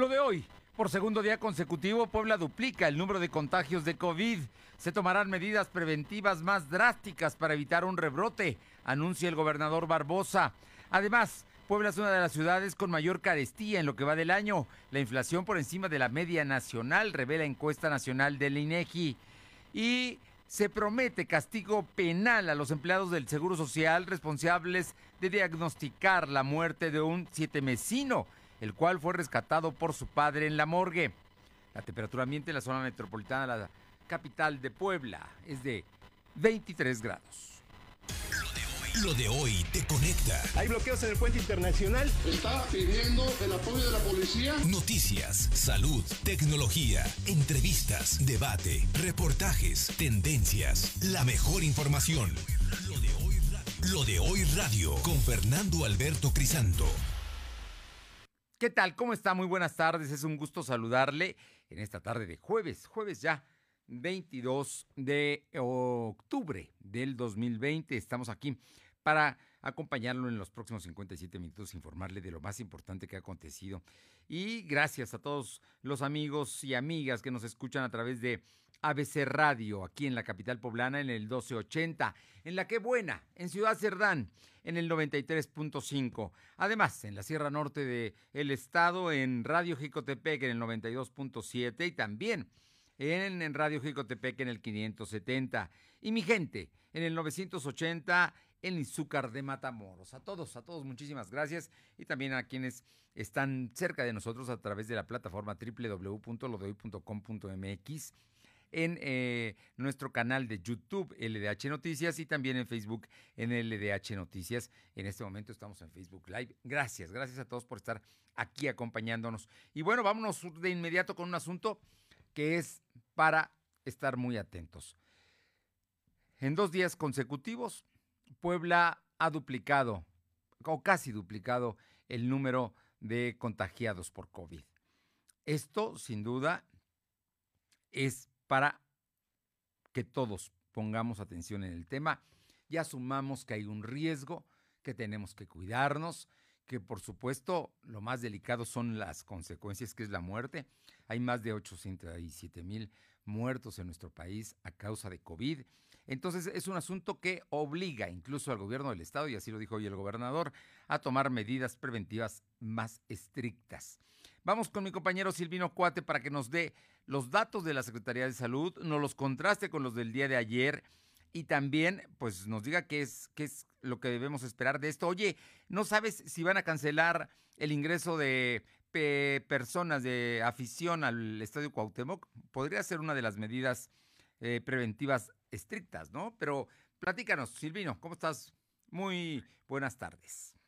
Lo de hoy, por segundo día consecutivo, Puebla duplica el número de contagios de COVID. Se tomarán medidas preventivas más drásticas para evitar un rebrote, anuncia el gobernador Barbosa. Además, Puebla es una de las ciudades con mayor carestía en lo que va del año. La inflación por encima de la media nacional, revela encuesta nacional del INEGI. Y se promete castigo penal a los empleados del Seguro Social responsables de diagnosticar la muerte de un sietemesino el cual fue rescatado por su padre en la morgue. La temperatura ambiente en la zona metropolitana de la capital de Puebla es de 23 grados. Lo de hoy te conecta. Hay bloqueos en el puente internacional. Está pidiendo el apoyo de la policía. Noticias, salud, tecnología, entrevistas, debate, reportajes, tendencias, la mejor información. Lo de hoy radio, Lo de hoy radio con Fernando Alberto Crisanto. ¿Qué tal? ¿Cómo está? Muy buenas tardes. Es un gusto saludarle en esta tarde de jueves, jueves ya 22 de octubre del 2020. Estamos aquí para acompañarlo en los próximos 57 minutos, informarle de lo más importante que ha acontecido. Y gracias a todos los amigos y amigas que nos escuchan a través de ABC Radio, aquí en la capital poblana, en el 1280, en la que buena, en Ciudad Cerdán, en el 93.5. Además, en la Sierra Norte del el estado, en Radio Jicotepec, en el 92.7 y también en, en Radio Jicotepec, en el 570. Y mi gente, en el 980 en Izúcar de Matamoros. A todos, a todos, muchísimas gracias. Y también a quienes están cerca de nosotros a través de la plataforma www.lodoy.com.mx en eh, nuestro canal de YouTube LDH Noticias y también en Facebook en LDH Noticias. En este momento estamos en Facebook Live. Gracias, gracias a todos por estar aquí acompañándonos. Y bueno, vámonos de inmediato con un asunto que es para estar muy atentos. En dos días consecutivos, Puebla ha duplicado o casi duplicado el número de contagiados por COVID. Esto, sin duda, es para que todos pongamos atención en el tema y asumamos que hay un riesgo, que tenemos que cuidarnos, que por supuesto lo más delicado son las consecuencias, que es la muerte. Hay más de 807 mil muertos en nuestro país a causa de COVID. Entonces es un asunto que obliga incluso al gobierno del estado, y así lo dijo hoy el gobernador, a tomar medidas preventivas más estrictas. Vamos con mi compañero Silvino Cuate para que nos dé los datos de la Secretaría de Salud, nos los contraste con los del día de ayer y también pues nos diga qué es, qué es lo que debemos esperar de esto. Oye, ¿no sabes si van a cancelar el ingreso de personas de afición al Estadio Cuauhtémoc? Podría ser una de las medidas eh, preventivas estrictas, ¿no? Pero platícanos, Silvino, ¿cómo estás? Muy buenas tardes.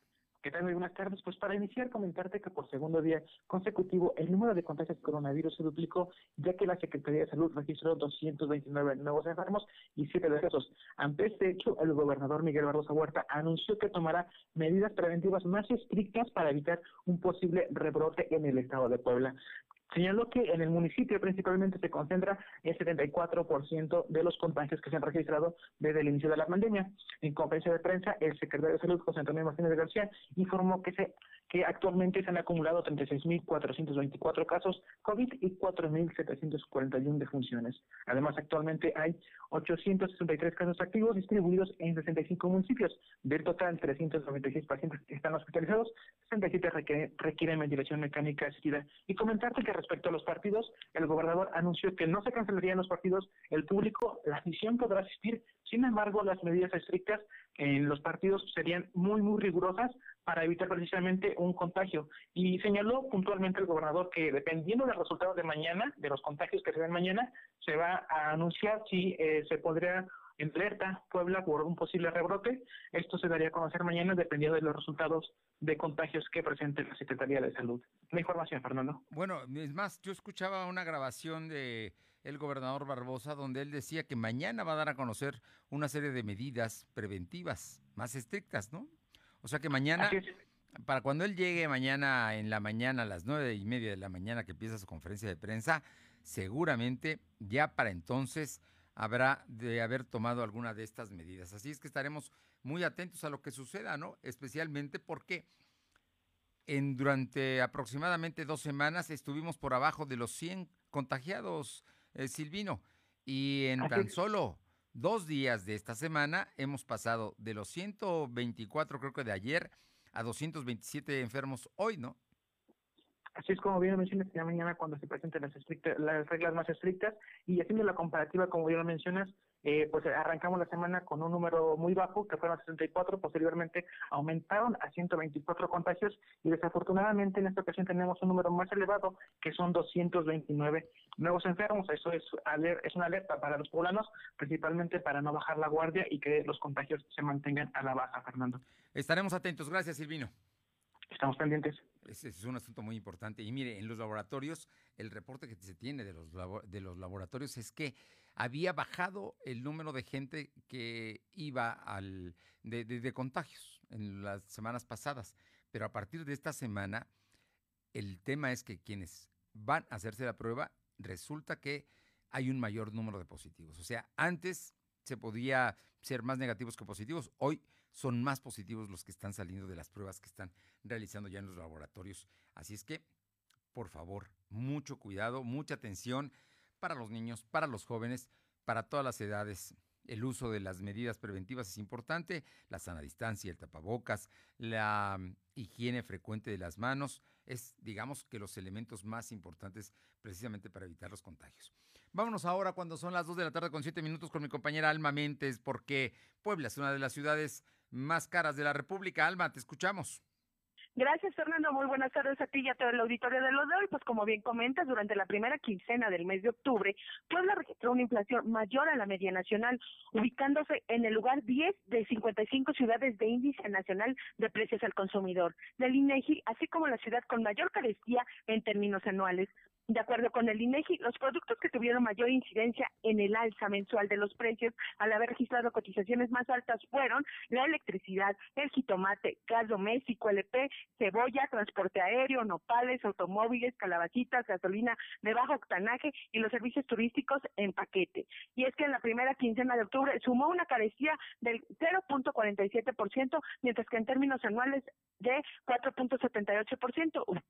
¿Qué tal? Muy buenas tardes. Pues para iniciar, comentarte que por segundo día consecutivo el número de contagios de coronavirus se duplicó, ya que la Secretaría de Salud registró 229 nuevos enfermos y 7 decesos. Ante este hecho, el gobernador Miguel Barroso Huerta anunció que tomará medidas preventivas más estrictas para evitar un posible rebrote en el estado de Puebla. Señaló que en el municipio principalmente se concentra el 74% de los contagios que se han registrado desde el inicio de la pandemia. En conferencia de prensa, el secretario de Salud, José Antonio Martínez García, informó que se que actualmente se han acumulado 36.424 casos COVID y 4.741 defunciones. Además, actualmente hay 863 casos activos distribuidos en 65 municipios. Del total, 396 pacientes están hospitalizados, 67 requieren, requieren ventilación mecánica asistida. Y comentarte que respecto a los partidos, el gobernador anunció que no se cancelarían los partidos, el público, la afición podrá asistir, sin embargo, las medidas estrictas en los partidos serían muy, muy rigurosas para evitar precisamente un contagio. Y señaló puntualmente el gobernador que dependiendo del resultado de mañana, de los contagios que se den mañana, se va a anunciar si eh, se podría alerta Puebla por un posible rebrote. Esto se daría a conocer mañana dependiendo de los resultados de contagios que presente la Secretaría de Salud. La información, Fernando. Bueno, es más, yo escuchaba una grabación de el gobernador Barbosa donde él decía que mañana va a dar a conocer una serie de medidas preventivas más estrictas, ¿no? O sea que mañana, para cuando él llegue mañana en la mañana, a las nueve y media de la mañana que empieza su conferencia de prensa, seguramente ya para entonces habrá de haber tomado alguna de estas medidas. Así es que estaremos muy atentos a lo que suceda, ¿no? Especialmente porque en, durante aproximadamente dos semanas estuvimos por abajo de los 100 contagiados, eh, Silvino, y en tan solo dos días de esta semana hemos pasado de los 124, creo que de ayer, a 227 enfermos hoy, ¿no? Así es como bien lo mencionas, ya mañana cuando se presenten las, las reglas más estrictas y haciendo la comparativa, como bien lo mencionas, eh, pues arrancamos la semana con un número muy bajo, que fueron 64, posteriormente aumentaron a 124 contagios y desafortunadamente en esta ocasión tenemos un número más elevado, que son 229 nuevos enfermos. Eso es, es una alerta para los poblanos, principalmente para no bajar la guardia y que los contagios se mantengan a la baja, Fernando. Estaremos atentos. Gracias, Silvino. Estamos pendientes. Ese es un asunto muy importante. Y mire, en los laboratorios, el reporte que se tiene de los, de los laboratorios es que había bajado el número de gente que iba al de, contagios en las semanas pasadas. Pero a partir de esta semana, el tema es que quienes van a hacerse la prueba, resulta que hay un mayor número de positivos. O sea, antes se podía ser más negativos que positivos. Hoy son más positivos los que están saliendo de las pruebas que están realizando ya en los laboratorios. Así es que, por favor, mucho cuidado, mucha atención para los niños, para los jóvenes, para todas las edades. El uso de las medidas preventivas es importante, la sana distancia, el tapabocas, la mm, higiene frecuente de las manos, es digamos que los elementos más importantes precisamente para evitar los contagios. Vámonos ahora cuando son las 2 de la tarde con 7 minutos con mi compañera Alma Mentes, porque Puebla es una de las ciudades más caras de la República. Alma, te escuchamos. Gracias, Fernando. Muy buenas tardes a ti y a todo el auditorio de los de hoy. Pues como bien comentas, durante la primera quincena del mes de octubre, Puebla registró una inflación mayor a la media nacional, ubicándose en el lugar 10 de 55 ciudades de índice nacional de precios al consumidor del INEGI, así como la ciudad con mayor carestía en términos anuales. De acuerdo con el INEGI, los productos que tuvieron mayor incidencia en el alza mensual de los precios al haber registrado cotizaciones más altas fueron la electricidad, el jitomate, gas doméstico, LP, cebolla, transporte aéreo, nopales, automóviles, calabacitas, gasolina de bajo octanaje y los servicios turísticos en paquete. Y es que en la primera quincena de octubre sumó una carecía del 0.47%, mientras que en términos anuales de 4.78%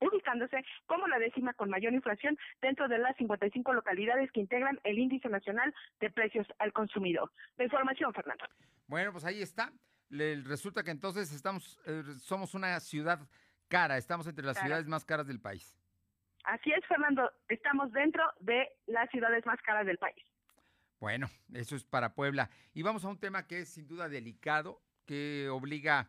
ubicándose como la décima con mayor inflación dentro de las 55 localidades que integran el Índice Nacional de Precios al Consumidor. La información, Fernando. Bueno, pues ahí está. resulta que entonces estamos, eh, somos una ciudad cara, estamos entre las ciudades más caras del país. Así es, Fernando, estamos dentro de las ciudades más caras del país. Bueno, eso es para Puebla. Y vamos a un tema que es sin duda delicado, que obliga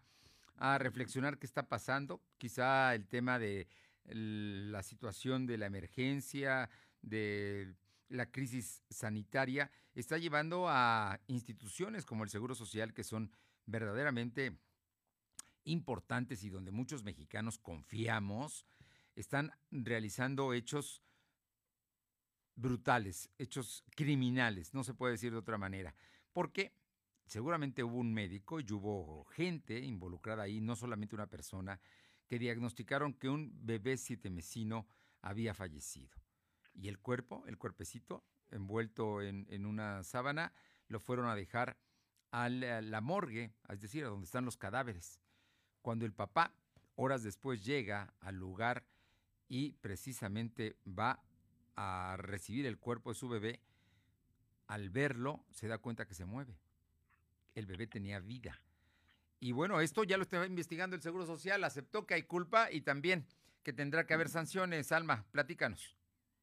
a reflexionar qué está pasando, quizá el tema de la situación de la emergencia, de la crisis sanitaria, está llevando a instituciones como el Seguro Social que son verdaderamente importantes y donde muchos mexicanos confiamos, están realizando hechos brutales, hechos criminales, no se puede decir de otra manera. ¿Por qué? Seguramente hubo un médico y hubo gente involucrada ahí, no solamente una persona, que diagnosticaron que un bebé siete mesino había fallecido. Y el cuerpo, el cuerpecito, envuelto en, una sábana, lo fueron a dejar a la, morgue, es decir, a donde están los cadáveres. Cuando el papá, horas después, llega al lugar y precisamente va a recibir el cuerpo de su bebé, al verlo se da cuenta que se mueve el bebé tenía vida. Y bueno, esto ya lo estaba investigando el Seguro Social, aceptó que hay culpa y también que tendrá que haber sanciones. Alma, platícanos.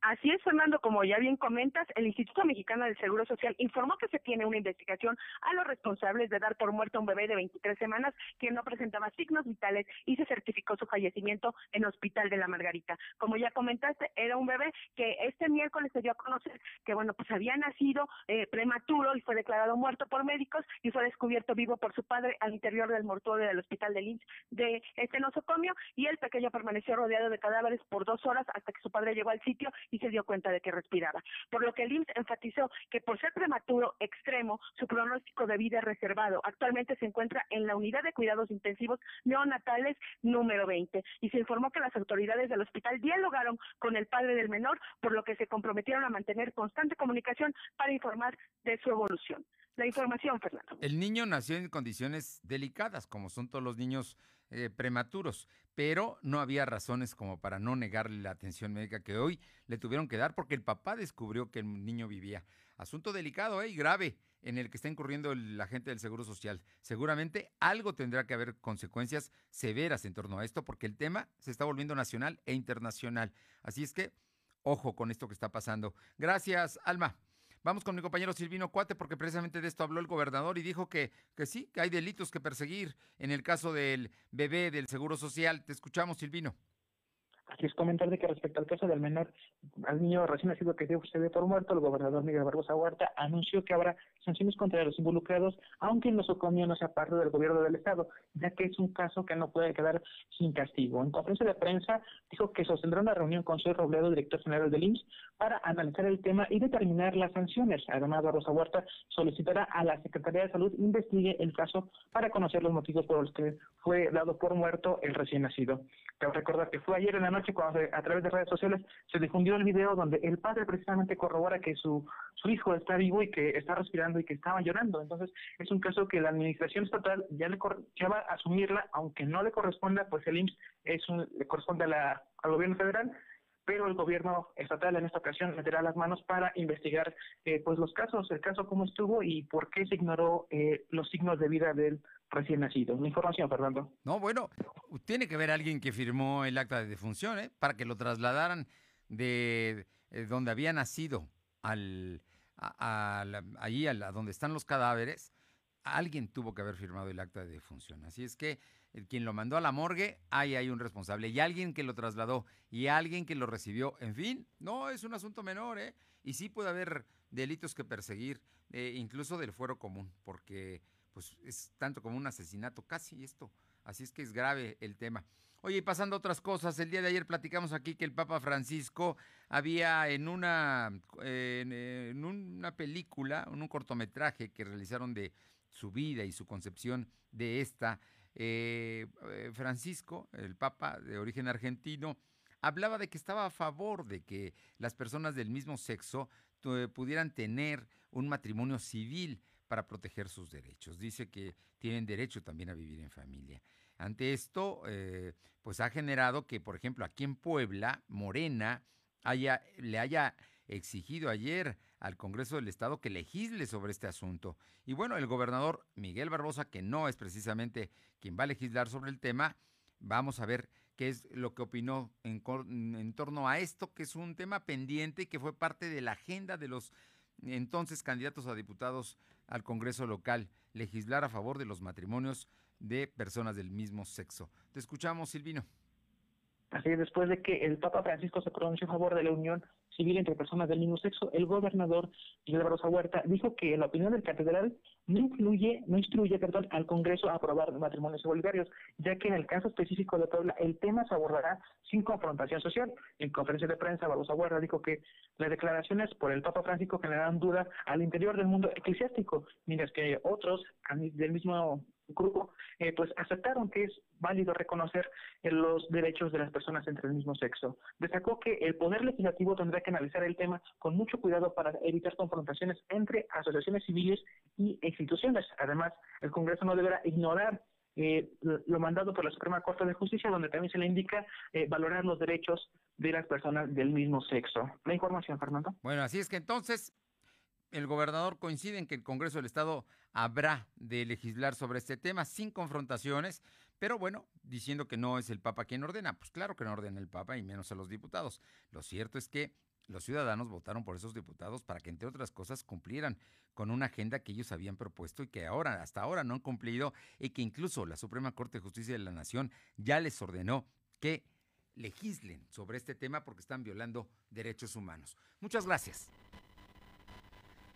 Así es, Fernando, como ya bien comentas, el Instituto Mexicano del Seguro Social informó que se tiene una investigación a los responsables de dar por muerto a un bebé de 23 semanas que no presentaba signos vitales y se certificó su fallecimiento en Hospital de la Margarita. Como ya comentaste, era un bebé que este miércoles se dio a conocer que, bueno, pues había nacido eh, prematuro y fue declarado muerto por médicos y fue descubierto vivo por su padre al interior del mortuorio del Hospital de Lynch de este nosocomio y el pequeño permaneció rodeado de cadáveres por dos horas hasta que su padre llegó al sitio y se dio cuenta de que respiraba. Por lo que el IMSS enfatizó que por ser prematuro extremo, su pronóstico de vida es reservado. Actualmente se encuentra en la unidad de cuidados intensivos neonatales número 20 y se informó que las autoridades del hospital dialogaron con el padre del menor, por lo que se comprometieron a mantener constante comunicación para informar de su evolución. La información, Fernando. El niño nació en condiciones delicadas, como son todos los niños eh, prematuros, pero no había razones como para no negarle la atención médica que hoy le tuvieron que dar porque el papá descubrió que el niño vivía. Asunto delicado ¿eh? y grave en el que está incurriendo el agente del Seguro Social. Seguramente algo tendrá que haber consecuencias severas en torno a esto porque el tema se está volviendo nacional e internacional. Así es que, ojo con esto que está pasando. Gracias, Alma. Vamos con mi compañero Silvino Cuate, porque precisamente de esto habló el gobernador y dijo que, que sí, que hay delitos que perseguir en el caso del bebé del Seguro Social. Te escuchamos, Silvino. Así es comentar de que respecto al caso del menor, al niño recién nacido que se ve por muerto, el gobernador Miguel Barbosa Huerta anunció que habrá sanciones contra los involucrados, aunque en nosocomio no sea parte del gobierno del Estado, ya que es un caso que no puede quedar sin castigo. En conferencia de prensa dijo que sostendrá una reunión con Soy Robledo, director general del IMSS, para analizar el tema y determinar las sanciones. Además, Barbosa Huerta solicitará a la Secretaría de Salud investigue el caso para conocer los motivos por los que fue dado por muerto el recién nacido. Cabe recordar que fue ayer en la noche cuando a través de redes sociales se difundió el video donde el padre precisamente corrobora que su, su hijo está vivo y que está respirando y que estaba llorando. Entonces es un caso que la administración estatal ya le ya va a asumirla, aunque no le corresponda, pues el IMSS es un, le corresponde a la, al gobierno federal pero el gobierno estatal en esta ocasión meterá las manos para investigar eh, pues los casos, el caso cómo estuvo y por qué se ignoró eh, los signos de vida del recién nacido. Una información, Fernando. No, bueno, tiene que haber alguien que firmó el acta de defunción, ¿eh? Para que lo trasladaran de eh, donde había nacido al, a, allí a, donde están los cadáveres. Alguien tuvo que haber firmado el acta de defunción. Así es que quien lo mandó a la morgue, ahí hay un responsable. Y alguien que lo trasladó y alguien que lo recibió. En fin, no es un asunto menor, ¿eh? Y sí puede haber delitos que perseguir, eh, incluso del fuero común, porque pues es tanto como un asesinato, casi esto. Así es que es grave el tema. Oye, y pasando a otras cosas, el día de ayer platicamos aquí que el Papa Francisco había en una, en, una película, en un cortometraje que realizaron de su vida y su concepción de esta, eh, eh, Francisco, el Papa de origen argentino, hablaba de que estaba a favor de que las personas del mismo sexo pudieran tener un matrimonio civil para proteger sus derechos. Dice que tienen derecho también a vivir en familia. Ante esto, eh, pues ha generado que, por ejemplo, aquí en Puebla, Morena le haya exigido ayer al Congreso del Estado que legisle sobre este asunto. Y bueno, el gobernador Miguel Barbosa, que no es precisamente quien va a legislar sobre el tema, vamos a ver qué es lo que opinó en, torno a esto, que es un tema pendiente y que fue parte de la agenda de los entonces candidatos a diputados al Congreso local, legislar a favor de los matrimonios de personas del mismo sexo. Te escuchamos, Silvino. Así después de que el Papa Francisco se pronunció a favor de la unión civil entre personas del mismo sexo, el gobernador Miguel Barroso Huerta dijo que la opinión del catedral no influye, no instruye, perdón, al Congreso a aprobar matrimonios igualitarios, ya que en el caso específico de Puebla el tema se abordará sin confrontación social. En conferencia de prensa, Barroso Huerta dijo que las declaraciones por el Papa Francisco generan duda al interior del mundo eclesiástico, mientras que otros del mismo grupo, eh, pues aceptaron que es válido reconocer eh, los derechos de las personas entre el mismo sexo. Destacó que el Poder Legislativo tendrá que analizar el tema con mucho cuidado para evitar confrontaciones entre asociaciones civiles y instituciones. Además, el Congreso no deberá ignorar eh, lo mandado por la Suprema Corte de Justicia, donde también se le indica valorar los derechos de las personas del mismo sexo. La información, Fernando. Bueno, así es que entonces el gobernador coincide en que el Congreso del Estado habrá de legislar sobre este tema sin confrontaciones, pero bueno, diciendo que no es el Papa quien ordena. Pues claro que no ordena el Papa y menos a los diputados. Lo cierto es que los ciudadanos votaron por esos diputados para que, entre otras cosas, cumplieran con una agenda que ellos habían propuesto y que ahora, hasta ahora, no han cumplido y que incluso la Suprema Corte de Justicia de la Nación ya les ordenó que legislen sobre este tema porque están violando derechos humanos. Muchas gracias.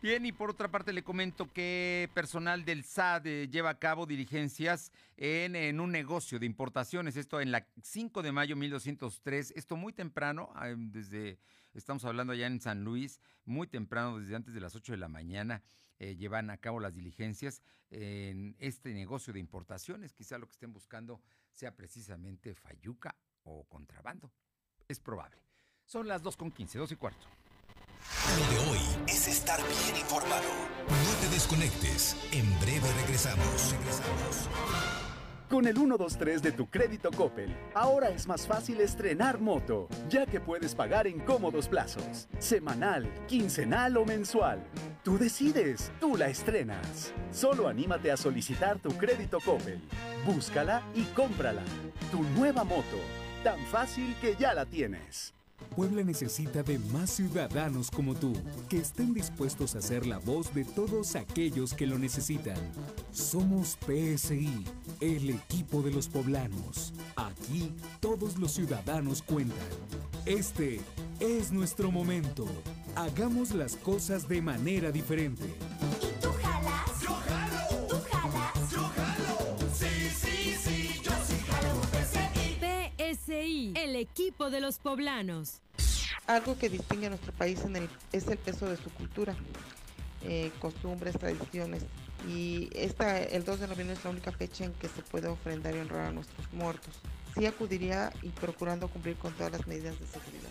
Bien, y por otra parte le comento que personal del SAD eh, lleva a cabo diligencias en, un negocio de importaciones, esto en la 5 de mayo 1203, esto muy temprano, ah, desde, estamos hablando allá en San Luis, muy temprano, desde antes de las 8 de la mañana, eh, llevan a cabo las diligencias en este negocio de importaciones, quizá lo que estén buscando sea precisamente fayuca o contrabando, es probable. Son las 2.15, 2 y cuarto. Lo de hoy es estar bien informado. No te desconectes. En breve regresamos. Regresamos. Con el 123 de tu crédito Coppel, ahora es más fácil estrenar moto, ya que puedes pagar en cómodos plazos, semanal, quincenal o mensual. Tú decides, tú la estrenas. Solo anímate a solicitar tu crédito Coppel. Búscala y cómprala. Tu nueva moto, tan fácil que ya la tienes. Puebla necesita de más ciudadanos como tú, que estén dispuestos a ser la voz de todos aquellos que lo necesitan. Somos PSI, el equipo de los poblanos. Aquí todos los ciudadanos cuentan. Este es nuestro momento. Hagamos las cosas de manera diferente. Equipo de los poblanos. Algo que distingue a nuestro país es el peso de su cultura, eh, costumbres, tradiciones. Y esta, el 2 de noviembre es la única fecha en que se puede ofrendar y honrar a nuestros muertos. Sí acudiría y procurando cumplir con todas las medidas de seguridad.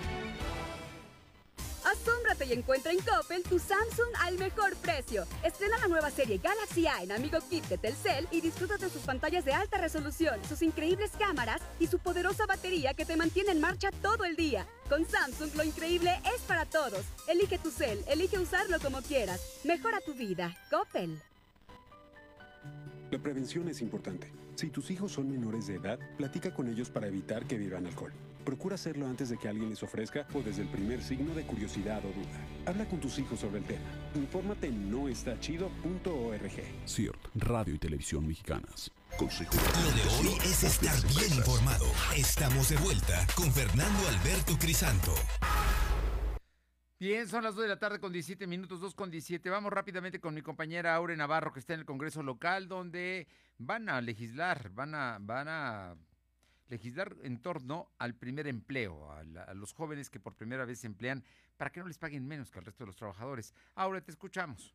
Y encuentra en Coppel tu Samsung al mejor precio. Estrena la nueva serie Galaxy A en Amigo Kit de Telcel y disfruta de sus pantallas de alta resolución, sus increíbles cámaras y su poderosa batería que te mantiene en marcha todo el día. Con Samsung lo increíble es para todos. Elige tu cel, elige usarlo como quieras. Mejora tu vida. Coppel. La prevención es importante. Si tus hijos son menores de edad, platica con ellos para evitar que beban alcohol. Procura hacerlo antes de que alguien les ofrezca o desde el primer signo de curiosidad o duda. Habla con tus hijos sobre el tema. Infórmate en noestachido.org. CIRT, Radio y Televisión Mexicanas. Consejo. Lo de hoy es estar bien informado. Estamos de vuelta con Fernando Alberto Crisanto. Bien, son las 2 de la tarde con 17 minutos, 2 con 17. Vamos rápidamente con mi compañera Aure Navarro, que está en el Congreso local, donde van a legislar, van a, van a legislar en torno al primer empleo, a, la- los jóvenes que por primera vez se emplean para que no les paguen menos que al resto de los trabajadores. Aure, te escuchamos.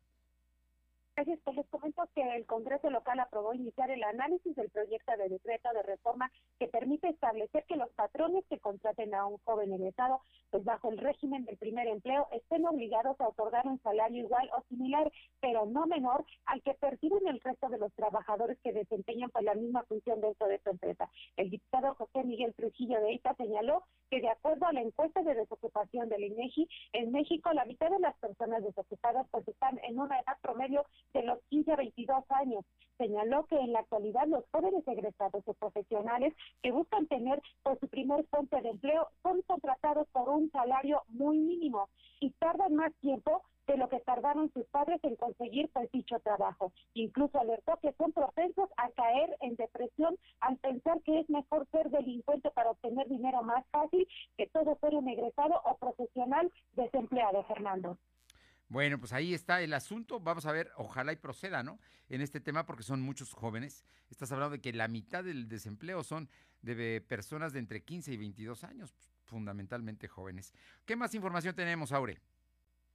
Gracias, pues les comento que el Congreso local aprobó iniciar el análisis del proyecto de decreto de reforma que permite establecer que los patrones que contraten a un joven egresado, pues bajo el régimen del primer empleo, estén obligados a otorgar un salario igual o similar, pero no menor al que perciben el resto de los trabajadores que desempeñan pues la misma función dentro de su empresa. El diputado José Miguel Trujillo de EITA señaló que de acuerdo a la encuesta de desocupación del INEGI, en México la mitad de las personas desocupadas pues están en una edad promedio de los 15 a 22 años. Señaló que en la actualidad los jóvenes egresados o profesionales que buscan tener pues, su primer fuente de empleo son contratados por un salario muy mínimo y tardan más tiempo de lo que tardaron sus padres en conseguir pues dicho trabajo. Incluso alertó que son propensos a caer en depresión al pensar que es mejor ser delincuente para obtener dinero más fácil que todo ser un egresado o profesional desempleado, Fernando. Bueno, pues ahí está el asunto. Vamos a ver, ojalá y proceda, ¿no? En este tema, porque son muchos jóvenes. Estás hablando de que la mitad del desempleo son de personas de entre 15 y 22 años, fundamentalmente jóvenes. ¿Qué más información tenemos, Aure?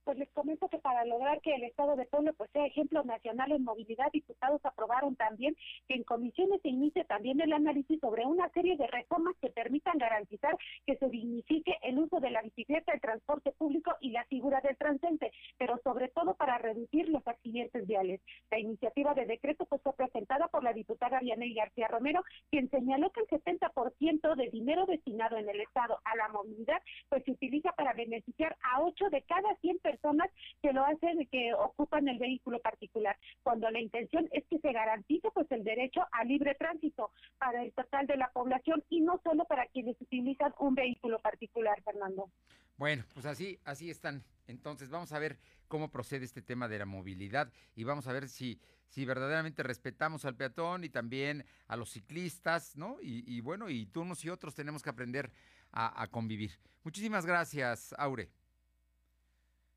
Pues les comento que para lograr que el Estado de Puebla pues sea ejemplo nacional en movilidad, diputados aprobaron también que en comisiones se inicie también el análisis sobre una serie de reformas que permitan garantizar que se dignifique el uso de la bicicleta, el transporte público y la figura del transeúnte, pero sobre todo para reducir los accidentes viales. La iniciativa de decreto pues fue presentada por la diputada Vianey García Romero, quien señaló que el 70% de dinero destinado en el Estado a la movilidad pues se utiliza para beneficiar a 8 de cada 100 personas que lo hacen, que ocupan el vehículo particular, cuando la intención es que se garantice pues el derecho a libre tránsito para el total de la población y no solo para quienes utilizan un vehículo particular, Fernando. Bueno, pues así, así están. Entonces vamos a ver cómo procede este tema de la movilidad y vamos a ver si, si verdaderamente respetamos al peatón y también a los ciclistas, ¿no? Y, y bueno, y tú unos y otros tenemos que aprender a, a convivir. Muchísimas gracias, Aure.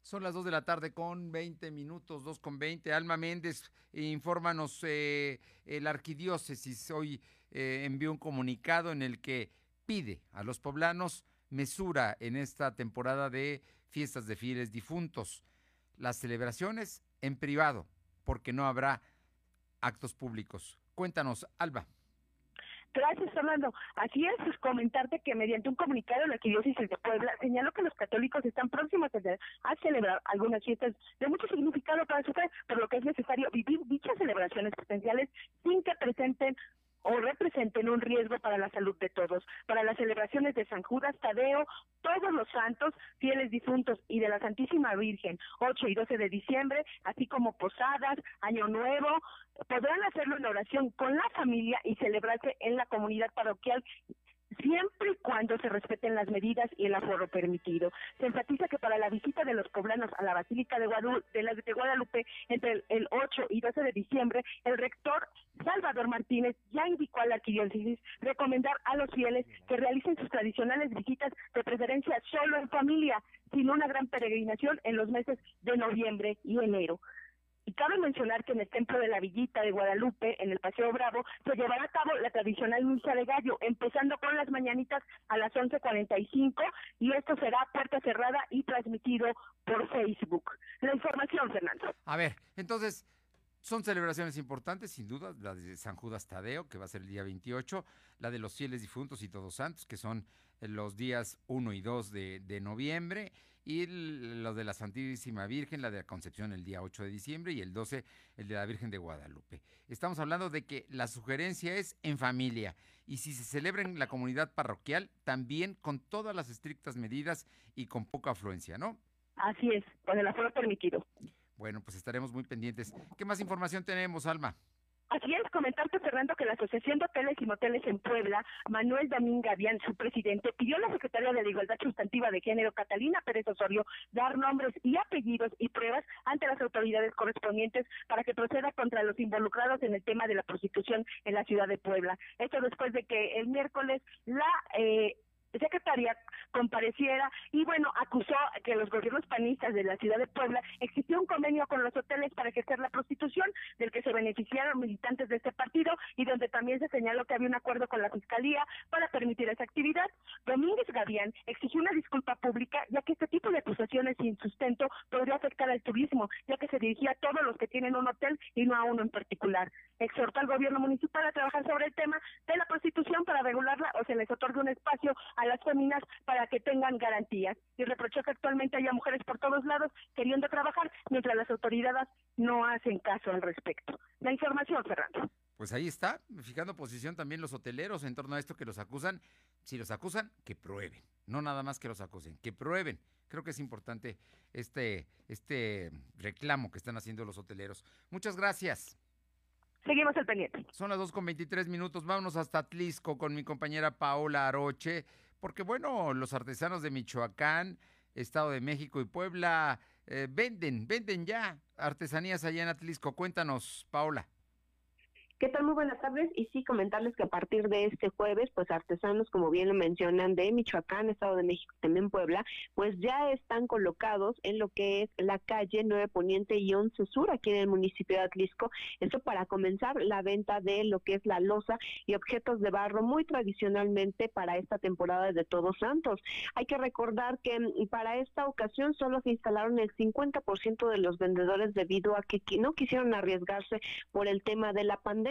Son las 2 de la tarde con 20 minutos, 2 con 20. Alma Méndez, infórmanos, eh, el arquidiócesis hoy eh, envió un comunicado en el que pide a los poblanos mesura en esta temporada de fiestas de fieles difuntos. Las celebraciones en privado, porque no habrá actos públicos. Cuéntanos, Alba. Gracias, Fernando. Así es, pues, comentarte que mediante un comunicado la Arquidiócesis de Puebla señaló que los católicos están próximos a, ce- a celebrar algunas fiestas de mucho significado para su fe, por lo que es necesario vivir dichas celebraciones presenciales sin que presenten o representen un riesgo para la salud de todos. Para las celebraciones de San Judas Tadeo, todos los santos, fieles difuntos y de la Santísima Virgen, 8 y 12 de diciembre, así como posadas, Año Nuevo, podrán hacerlo en oración con la familia y celebrarse en la comunidad parroquial siempre y cuando se respeten las medidas y el aforo permitido. Se enfatiza que para la visita de los poblanos a la Basílica de Guadalupe, de, la- de Guadalupe entre el, el 8 y 12 de diciembre, el rector Salvador Martínez ya indicó a la arquidiócesis recomendar a los fieles que realicen sus tradicionales visitas de preferencia solo en familia, sin una gran peregrinación en los meses de noviembre y enero. Y cabe mencionar que en el Templo de la Villita de Guadalupe, en el Paseo Bravo, se llevará a cabo la tradicional misa de gallo, empezando con las mañanitas a las 11.45 y esto será puerta cerrada y transmitido por Facebook. La información, Fernando. A ver, entonces, son celebraciones importantes, sin duda, la de San Judas Tadeo, que va a ser el día 28, la de los fieles difuntos y todos santos, que son los días 1 y 2 de, de noviembre, y el- lo de la Santísima Virgen, la de la Concepción el día 8 de diciembre, y el 12 el de la Virgen de Guadalupe. Estamos hablando de que la sugerencia es en familia, y si se celebra en la comunidad parroquial, también con todas las estrictas medidas y con poca afluencia, ¿no? Así es, con el aforo permitido. Bueno, pues estaremos muy pendientes. ¿Qué más información tenemos, Alma? Así es, comentarte, Fernando, que la Asociación de Hoteles y Moteles en Puebla, Manuel Damín Gavián, su presidente, pidió a la Secretaria de la Igualdad Sustantiva de Género, Catalina Pérez Osorio, dar nombres y apellidos y pruebas ante las autoridades correspondientes para que proceda contra los involucrados en el tema de la prostitución en la ciudad de Puebla. Esto después de que el miércoles la... Eh, secretaria compareciera y bueno, acusó que los gobiernos panistas de la ciudad de Puebla existió un convenio con los hoteles para ejercer la prostitución del que se beneficiaron militantes de este partido y donde también se señaló que había un acuerdo con la fiscalía para permitir esa actividad. Domínguez Gavián exigió una disculpa pública ya que este tipo de acusaciones sin sustento podría afectar al turismo, ya que se dirigía a todos los que tienen un hotel y no a uno en particular. Exhortó al gobierno municipal a trabajar sobre el tema de la prostitución para regularla o se les otorgue un espacio a las féminas para que tengan garantías. Y reprochó que actualmente haya mujeres por todos lados queriendo trabajar mientras las autoridades no hacen caso al respecto. La información, Fernando. Pues ahí está, fijando posición también los hoteleros en torno a esto que los acusan. Si los acusan, que prueben. No nada más que los acusen, que prueben. Creo que es importante este, este reclamo que están haciendo los hoteleros. Muchas gracias. Seguimos el pendiente. Son las 2 con 23 minutos. Vámonos hasta Atlisco con mi compañera Paola Aroche, porque bueno, los artesanos de Michoacán, Estado de México y Puebla eh, venden, venden ya artesanías allá en Atlisco. Cuéntanos, Paola. ¿Qué tal? Muy buenas tardes. Y sí, comentarles que a partir de este jueves, pues artesanos, como bien lo mencionan, de Michoacán, Estado de México también Puebla, pues ya están colocados en lo que es la calle 9 Poniente y 11 Sur, aquí en el municipio de Atlisco. Esto para comenzar la venta de lo que es la loza y objetos de barro muy tradicionalmente para esta temporada de Todos Santos. Hay que recordar que mm, para esta ocasión solo se instalaron el 50% de los vendedores debido a que no quisieron arriesgarse por el tema de la pandemia.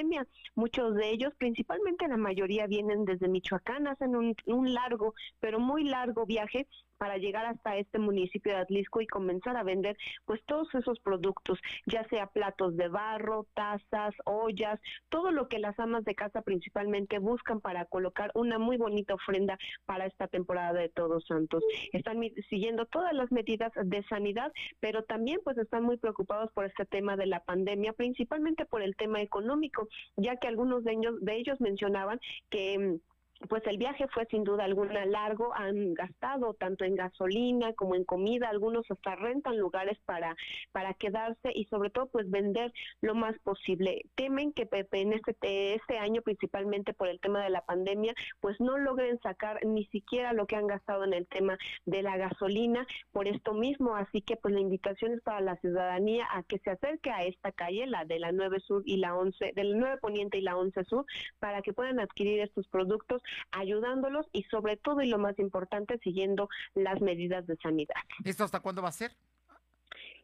Muchos de ellos, principalmente la mayoría, vienen desde Michoacán, hacen un, largo, pero muy largo viaje para llegar hasta este municipio de Atlisco y comenzar a vender pues todos esos productos, ya sea platos de barro, tazas, ollas, todo lo que las amas de casa principalmente buscan para colocar una muy bonita ofrenda para esta temporada de Todos Santos. Están siguiendo todas las medidas de sanidad, pero también pues están muy preocupados por este tema de la pandemia, principalmente por el tema económico, ya que algunos de ellos, de ellos mencionaban que mm, pues el viaje fue sin duda alguna largo, han gastado tanto en gasolina como en comida, algunos hasta rentan lugares para, para quedarse y sobre todo pues vender lo más posible. Temen que Pepe en este, te- este año principalmente por el tema de la pandemia pues no logren sacar ni siquiera lo que han gastado en el tema de la gasolina por esto mismo, así que pues la invitación es para la ciudadanía a que se acerque a esta calle, la de la 9 Sur y la 11, del 9 Poniente y la 11 Sur, para que puedan adquirir estos productos ayudándolos y sobre todo y lo más importante siguiendo las medidas de sanidad. ¿Esto hasta cuándo va a ser?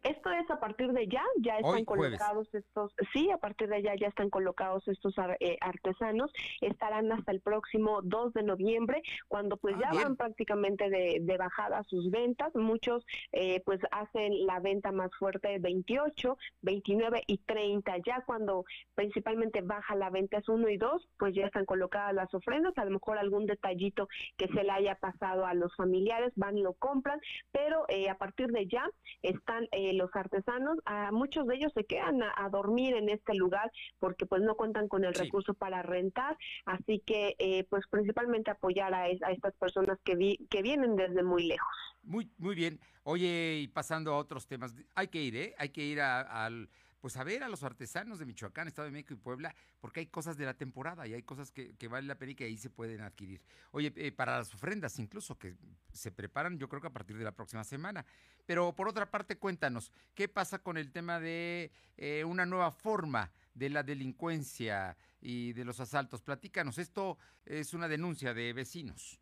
Esto es a partir de ya, ya están Hoy, jueves. colocados estos, sí, a partir de ya ya están colocados estos ar- eh, artesanos, estarán hasta el próximo 2 de noviembre, cuando pues Ah, ya bien. van prácticamente de, de bajada sus ventas, muchos eh, pues hacen la venta más fuerte 28, 29 y 30, ya cuando principalmente baja la venta es 1 y 2, pues ya están colocadas las ofrendas, a lo mejor algún detallito que se le haya pasado a los familiares, van y lo compran, pero eh, a partir de ya están eh, los artesanos, a muchos de ellos se quedan a, a dormir en este lugar porque pues no cuentan con el Sí. recurso para rentar, así que eh, pues principalmente apoyar a, es- a estas personas que, vi- que vienen desde muy lejos. Muy, muy bien. Oye, y pasando a otros temas, hay que ir, ¿eh? Hay que ir a, al, pues a ver a los artesanos de Michoacán, Estado de México y Puebla, porque hay cosas de la temporada y hay cosas que, que vale la pena y que ahí se pueden adquirir. Oye, eh, para las ofrendas incluso, que se preparan yo creo que a partir de la próxima semana. Pero por otra parte, cuéntanos, ¿qué pasa con el tema de eh, una nueva forma de la delincuencia y de los asaltos? Platícanos, esto es una denuncia de vecinos.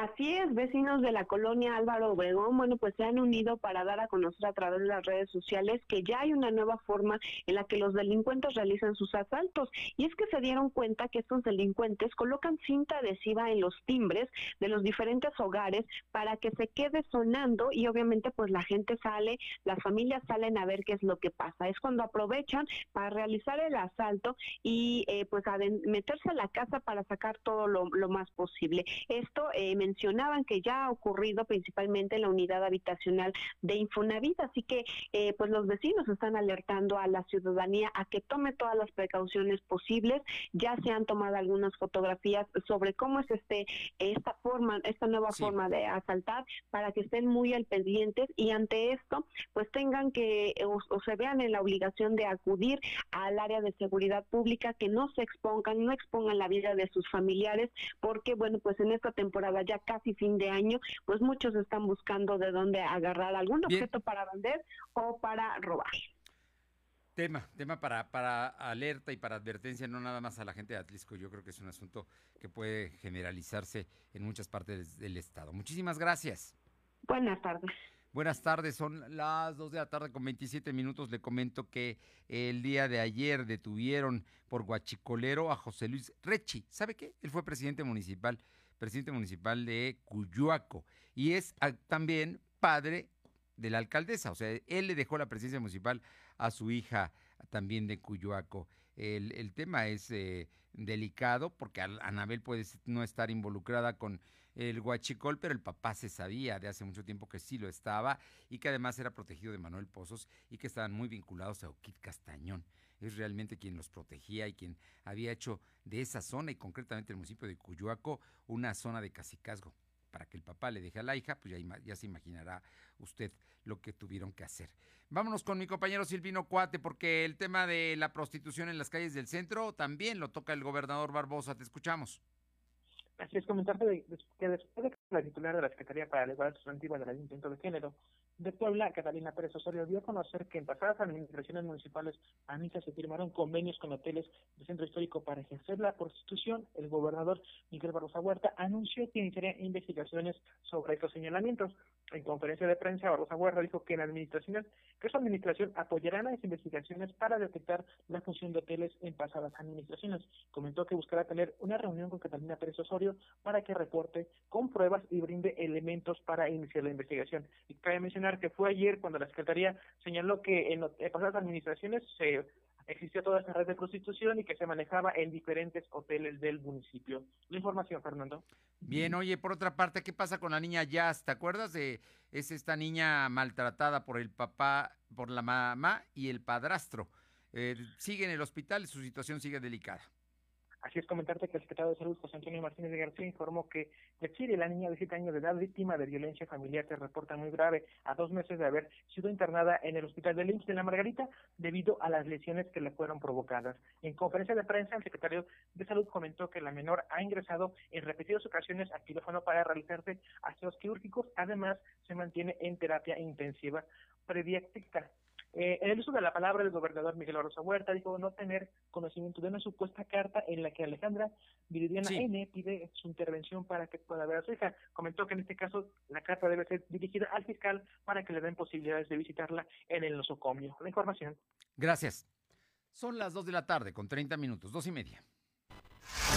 Así es, vecinos de la colonia Álvaro Obregón, bueno, pues se han unido para dar a conocer a través de las redes sociales que ya hay una nueva forma en la que los delincuentes realizan sus asaltos. Y es que se dieron cuenta que estos delincuentes colocan cinta adhesiva en los timbres de los diferentes hogares para que se quede sonando y obviamente pues la gente sale, las familias salen a ver qué es lo que pasa. Es cuando aprovechan para realizar el asalto y eh, pues aden- meterse a la casa para sacar todo lo, lo más posible. Esto eh, mencionaban que ya ha ocurrido principalmente en la unidad habitacional de Infonavit, así que eh, pues los vecinos están alertando a la ciudadanía a que tome todas las precauciones posibles. Ya se han tomado algunas fotografías sobre cómo es este esta forma, esta nueva Sí. forma de asaltar para que estén muy al pendientes y ante esto pues tengan que o, o se vean en la obligación de acudir al área de seguridad pública que no se expongan, no expongan la vida de sus familiares porque bueno pues en esta temporada ya casi fin de año pues muchos están buscando de dónde agarrar algún Bien. objeto para vender o para robar. Tema, tema para, para alerta y para advertencia, no nada más a la gente de Atlisco. Yo creo que es un asunto que puede generalizarse en muchas partes del estado. Muchísimas gracias. Buenas tardes. Buenas tardes, son las 2 de la tarde con 27 minutos. Le comento que el día de ayer detuvieron por guachicolero a José Luis Rechi. ¿Sabe qué? Él fue presidente municipal, presidente municipal de Cuyuaco y es ah, también padre de la alcaldesa. O sea, él le dejó la presidencia municipal a su hija también de Cuyuaco. El, tema es eh, delicado porque Anabel puede no estar involucrada con el huachicol, pero el papá se sabía de hace mucho tiempo que sí lo estaba y que además era protegido de Manuel Pozos y que estaban muy vinculados a Oquit Castañón. Es realmente quien los protegía y quien había hecho de esa zona y concretamente el municipio de Cuyuaco una zona de cacicazgo. Para que el papá le deje a la hija, pues ya, se imaginará usted lo que tuvieron que hacer. Vámonos con mi compañero Silvino Cuate, porque el tema de la prostitución en las calles del centro también lo toca el gobernador Barbosa. Te escuchamos. Así es, comentarte de- de- que después de que la titular de la Secretaría para la Igualdad Sustantiva del Ayuntamiento de Género de Puebla, Catalina Pérez Osorio, dio a conocer que en pasadas administraciones municipales amisas se firmaron convenios con hoteles del centro histórico para ejercer la prostitución. El gobernador Miguel Barrosa Huerta anunció que iniciaría investigaciones sobre estos señalamientos. En conferencia de prensa, Barrosa Huerta dijo que en administraciones, que su administración apoyará las investigaciones para detectar la función de hoteles en pasadas administraciones. Comentó que buscará tener una reunión con Catalina Pérez Osorio para que reporte con pruebas y brinde elementos para iniciar la investigación. Y cabe mencionar que fue ayer cuando la Secretaría señaló que en, en pasadas administraciones se existía toda esta red de prostitución y que se manejaba en diferentes hoteles del municipio. La información, Fernando. Bien, oye, por otra parte, ¿qué pasa con la niña Jazz? ¿Te acuerdas de es esta niña maltratada por el papá, por la mamá y el padrastro? Eh, sigue en el hospital, su situación sigue delicada. Así es comentarte que el secretario de Salud, José Antonio Martínez de García, informó que Chile, la niña de 7 años de edad, víctima de violencia familiar, se reporta muy grave a dos meses de haber sido internada en el hospital del IMSS de la Margarita debido a las lesiones que le fueron provocadas. En conferencia de prensa, el secretario de Salud comentó que la menor ha ingresado en repetidas ocasiones a quirófano para realizarse aseos quirúrgicos. Además, se mantiene en terapia intensiva prediáctica. Eh, en el uso de la palabra del gobernador Miguel Rosa Huerta dijo no tener conocimiento de una supuesta carta en la que Alejandra Viridiana Sí. N pide su intervención para que pueda ver a su hija. Comentó que en este caso la carta debe ser dirigida al fiscal para que le den posibilidades de visitarla en el nosocomio. La información. Gracias. Son las 2 de la tarde con 30 minutos, dos y media.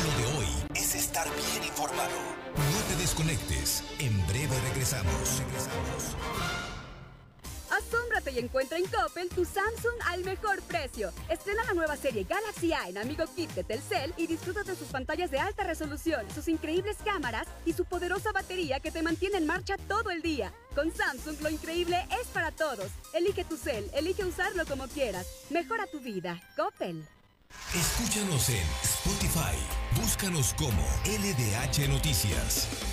Lo de hoy es estar bien informado. No te desconectes. En breve regresamos. Regresamos. Y encuentra en Coppel tu Samsung al mejor precio. Estrena la nueva serie Galaxy A en Amigo Kit de Telcel y disfruta de sus pantallas de alta resolución, sus increíbles cámaras y su poderosa batería que te mantiene en marcha todo el día. Con Samsung lo increíble es para todos. Elige tu cel, elige usarlo como quieras. Mejora tu vida. Coppel. Escúchanos en Spotify. Búscanos como LDH Noticias.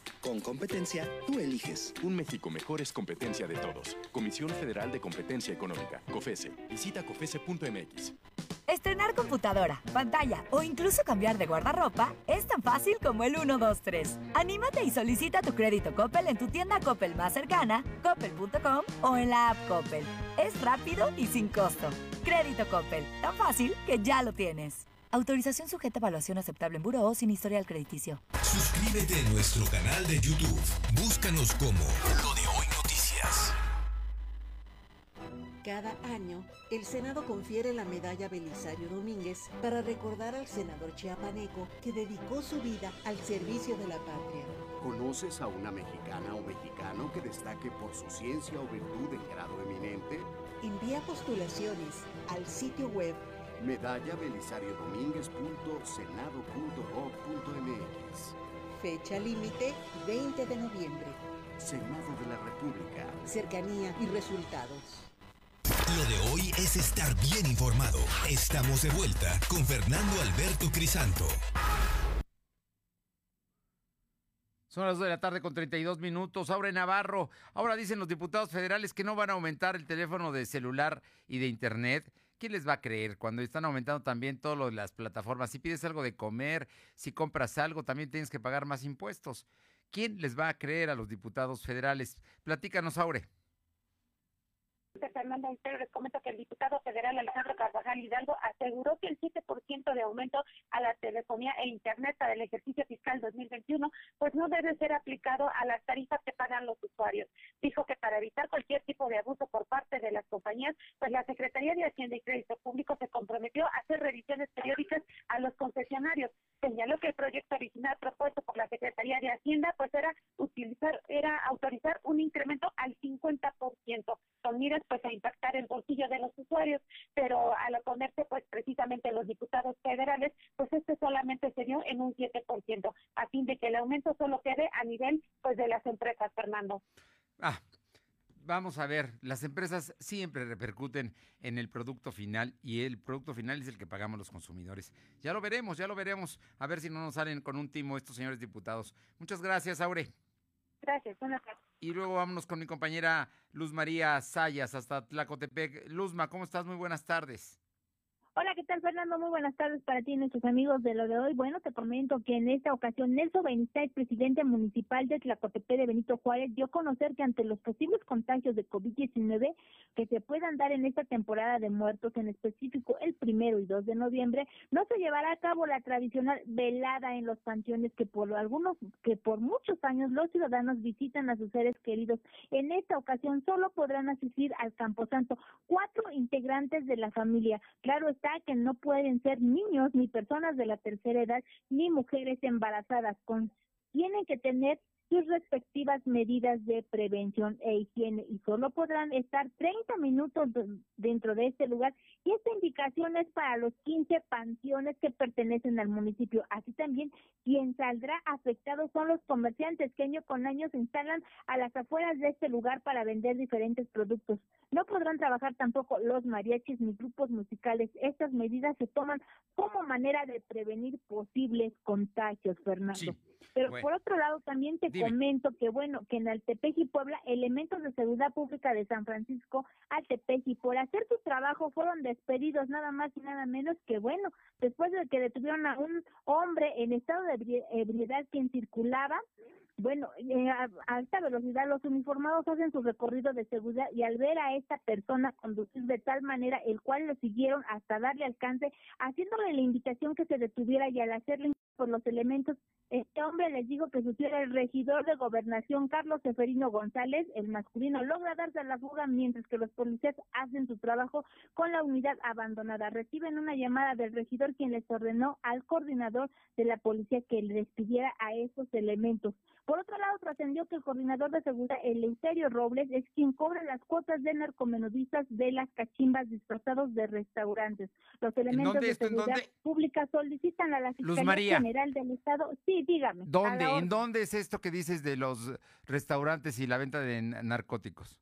Con competencia, tú eliges. Un México mejor es competencia de todos. Comisión Federal de Competencia Económica, COFESE. Visita COFESE.mx. Estrenar computadora, pantalla o incluso cambiar de guardarropa es tan fácil como el 123. Anímate y solicita tu crédito Coppel en tu tienda Coppel más cercana, coppel.com o en la app Coppel. Es rápido y sin costo. Crédito Coppel, tan fácil que ya lo tienes. Autorización sujeta a evaluación aceptable en Buró sin historial crediticio. Suscríbete a nuestro canal de YouTube. Búscanos como Lo de Hoy Noticias. Cada año, el Senado confiere la medalla Belisario Domínguez para recordar al senador chiapaneco que dedicó su vida al servicio de la patria. ¿Conoces a una mexicana o mexicano que destaque por su ciencia o virtud en grado eminente? Envía postulaciones al sitio web Medalla Belisario Domínguez.senado.gov.mx. Fecha límite 20 de noviembre. Senado de la República. Cercanía y resultados. Lo de hoy es estar bien informado. Estamos de vuelta con Fernando Alberto Crisanto. Son las 2 de la tarde con 32 minutos. Aure Navarro. Ahora dicen los diputados federales que no van a aumentar el teléfono de celular y de internet. ¿Quién les va a creer cuando están aumentando también de las plataformas? Si pides algo de comer, si compras algo, también tienes que pagar más impuestos. ¿Quién les va a creer a los diputados federales? Platícanos, Aure. Fernando Antero, les comento que el diputado federal Alejandro Carvajal Hidalgo aseguró que el 7% de aumento a la telefonía e internet para el ejercicio fiscal 2021 pues no debe ser aplicado a las tarifas que pagan los usuarios. Dijo que para evitar cualquier tipo de abuso por parte de las compañías, pues la Secretaría de Hacienda y Crédito Público se comprometió a hacer revisiones periódicas a los concesionarios. Señaló que el proyecto original propuesto por la Secretaría de Hacienda pues era utilizar era autorizar un incremento al 50% con miras pues a impactar el bolsillo de los usuarios, pero al oponerse pues precisamente los diputados federales, pues este solamente se dio en un 7%, a fin de que el aumento solo quede a nivel pues de las empresas, Fernando. Ah, vamos a ver, las empresas siempre repercuten en el producto final y el producto final es el que pagamos los consumidores. Ya lo veremos, ya lo veremos, a ver si no nos salen con un timo estos señores diputados. Muchas gracias, Aure. Gracias, buenas tardes. Y luego vámonos con mi compañera Luz María Sayas hasta Tlacotepec. Luzma, ¿cómo estás? Muy buenas tardes. Hola, ¿qué tal Fernando? Muy buenas tardes para ti y nuestros amigos de lo de hoy. Bueno, te comento que en esta ocasión Nelson Benítez, presidente municipal de Tlacotepec de Benito Juárez, dio a conocer que ante los posibles contagios de COVID-19 que se puedan dar en esta temporada de muertos, en específico el primero y 2 de noviembre, no se llevará a cabo la tradicional velada en los panteones que por algunos, que por muchos años los ciudadanos visitan a sus seres queridos. En esta ocasión solo podrán asistir al Camposanto cuatro integrantes de la familia. Claro que no pueden ser niños, ni personas de la tercera edad, ni mujeres embarazadas. Con tienen que tener sus respectivas medidas de prevención e higiene y solo podrán estar 30 minutos de- dentro de este lugar y esta indicación es para los 15 panteones que pertenecen al municipio. Así también quien saldrá afectado son los comerciantes que año con año se instalan a las afueras de este lugar para vender diferentes productos. No podrán trabajar tampoco los mariachis ni grupos musicales. Estas medidas se toman como manera de prevenir posibles contagios, Fernando. Pero bueno. por otro lado, también te Comento que, bueno, que en Altepec y Puebla, elementos de seguridad pública de San Francisco, Altepec, y por hacer su trabajo fueron despedidos nada más y nada menos que, bueno, después de que detuvieron a un hombre en estado de ebri- ebriedad quien circulaba, bueno, eh, a, a alta velocidad, los uniformados hacen su recorrido de seguridad y al ver a esta persona conducir de tal manera, el cual lo siguieron hasta darle alcance, haciéndole la invitación que se detuviera y al hacerle por los elementos, este hombre les digo que su el regidor de gobernación, Carlos Seferino González, el masculino, logra darse a la fuga mientras que los policías hacen su trabajo con la unidad abandonada. Reciben una llamada del regidor quien les ordenó al coordinador de la policía que le despidiera a esos elementos. Por otro lado, trascendió que el coordinador de seguridad, Eleuterio Robles, es quien cobra las cuotas de narcomenudistas de las cachimbas disfrazados de restaurantes. Los elementos dónde de seguridad pública solicitan a la Fiscalía María. General del Estado. Sí, dígame. ¿Dónde? ¿En dónde es esto que dices de los restaurantes y la venta de narcóticos?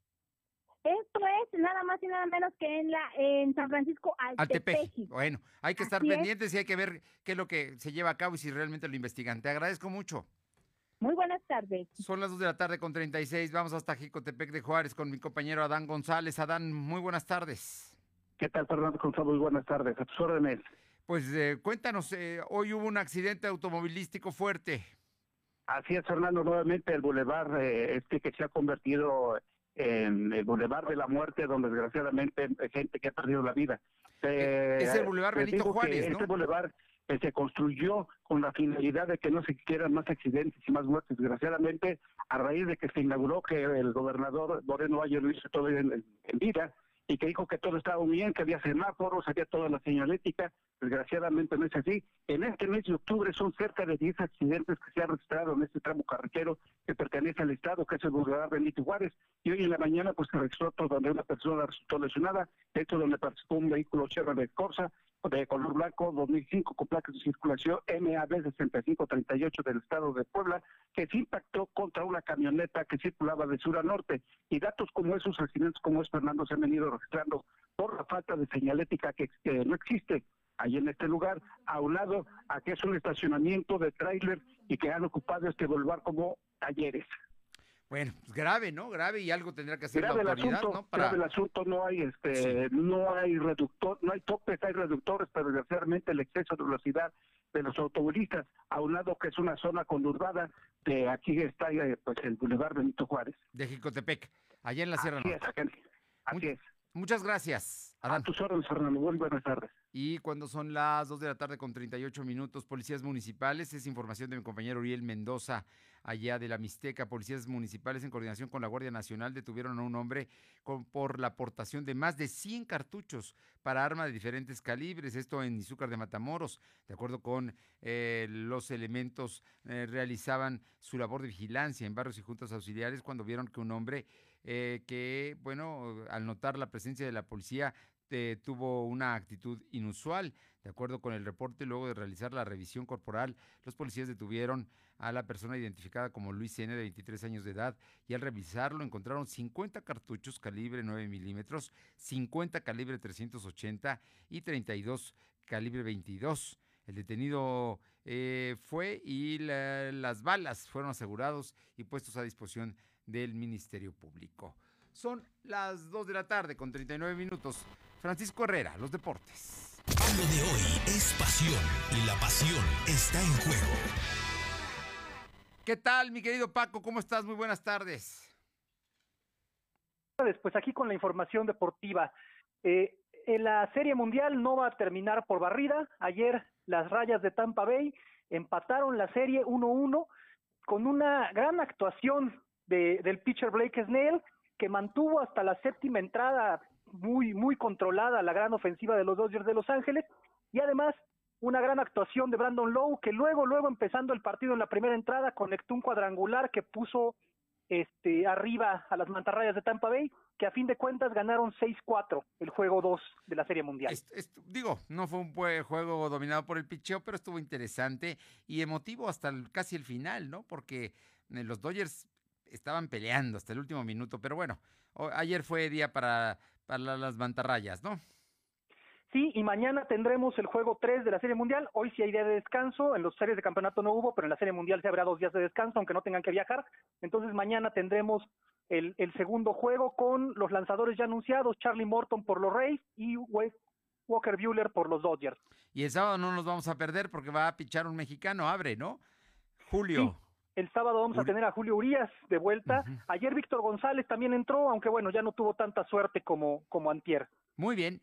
Esto es nada más y nada menos que en la en San Francisco. Altepeji. Bueno, hay que estar es. pendientes y hay que ver qué es lo que se lleva a cabo y si realmente lo investigan. Te agradezco mucho. Muy buenas tardes. Son las 2 de la tarde con 36. Vamos hasta Jicotepec de Juárez con mi compañero Adán González. Adán, muy buenas tardes. ¿Qué tal, Fernando González? Muy buenas tardes. A tus órdenes. Pues eh, cuéntanos, eh, hoy hubo un accidente automovilístico fuerte. Así es, Fernando. Nuevamente el bulevar eh, este que se ha convertido en el bulevar de la muerte, donde desgraciadamente hay gente que ha perdido la vida. Eh, es el Boulevard les Benito Juárez, ¿no? Este bulevar eh, se construyó con la finalidad de que no se quieran más accidentes y más muertes. Desgraciadamente, a raíz de que se inauguró que el gobernador Moreno Valle lo hizo todo en, vida y que dijo que todo estaba bien, que había semáforos, había toda la señalética. Desgraciadamente no es así. En este mes de octubre son cerca de 10 accidentes que se han registrado en este tramo carretero que pertenece al Estado, que es el Boulevard Benito Juárez. Y hoy en la mañana pues se registró otro donde una persona resultó lesionada, esto donde participó un vehículo Chevrolet Corsa de color blanco 2005 con placas de circulación MAB 6538 del estado de Puebla que se impactó contra una camioneta que circulaba de sur a norte y datos como esos accidentes como es Fernando se han venido registrando por la falta de señalética que, que no existe ahí en este lugar, aunado a que es un estacionamiento de tráiler y que han ocupado este boulevard como talleres. Bueno, pues grave, ¿no? Grave y algo tendrá que hacer Grave el la autoridad, asunto, ¿no? Para... grave el asunto, no hay este, no hay reductor, no hay topes, hay reductores, pero desgraciadamente el exceso de velocidad de los automovilistas, a un lado que es una zona conurbada, de aquí está eh, pues el Boulevard Benito Juárez. De Jicotepec, allá en la Sierra Así es, así es. Muchas gracias, Adán. A tus órdenes, Fernando. Muy buenas tardes. Y cuando son las 2 de la tarde con 38 minutos, policías municipales, es información de mi compañero Uriel Mendoza, allá de la Mixteca, policías municipales en coordinación con la Guardia Nacional detuvieron a un hombre por la aportación de más de 100 cartuchos para armas de diferentes calibres, esto en Izúcar de Matamoros. De acuerdo con eh, los elementos, eh, realizaban su labor de vigilancia en barrios y juntas auxiliares cuando vieron que un hombre eh, que, bueno, al notar la presencia de la policía, eh, tuvo una actitud inusual. De acuerdo con el reporte, luego de realizar la revisión corporal, los policías detuvieron a la persona identificada como Luis N., de 23 años de edad, y al revisarlo encontraron 50 cartuchos calibre 9 milímetros, 50 calibre 380 y 32 calibre 22. El detenido eh, fue y la- las balas fueron asegurados y puestos a disposición del Ministerio Público. Son las 2 de la tarde con 39 minutos. Francisco Herrera, los deportes. Lo de hoy es pasión y la pasión está en juego. ¿Qué tal, mi querido Paco? ¿Cómo estás? Muy buenas tardes. Pues aquí con la información deportiva. Eh, en la Serie Mundial no va a terminar por barrida. Ayer las rayas de Tampa Bay empataron la serie 1-1 con una gran actuación de- del pitcher Blake Snell que mantuvo hasta la séptima entrada muy, muy controlada la gran ofensiva de los Dodgers de Los Ángeles y además una gran actuación de Brandon Lowe, que luego, luego empezando el partido en la primera entrada, conectó un cuadrangular que puso este, arriba a las mantarrayas de Tampa Bay, que a fin de cuentas ganaron 6-4 el juego 2 de la Serie Mundial. digo, no fue un juego dominado por el picheo, pero estuvo interesante y emotivo hasta casi el final, ¿no? Porque eh, los Dodgers estaban peleando hasta el último minuto, pero bueno, ayer fue día para, para las mantarrayas, ¿no? Sí, y mañana tendremos el juego 3 de la Serie Mundial. Hoy sí hay día de descanso. En los series de campeonato no hubo, pero en la Serie Mundial se habrá dos días de descanso, aunque no tengan que viajar. Entonces mañana tendremos el, el segundo juego con los lanzadores ya anunciados, Charlie Morton por los Rays y Walker Bueller por los Dodgers. Y el sábado no nos vamos a perder porque va a pichar un mexicano, abre, ¿no? Julio. El sábado vamos a tener a Julio Urias de vuelta. Ayer Víctor González también entró, aunque bueno, ya no tuvo tanta suerte como, como Antier. Muy bien.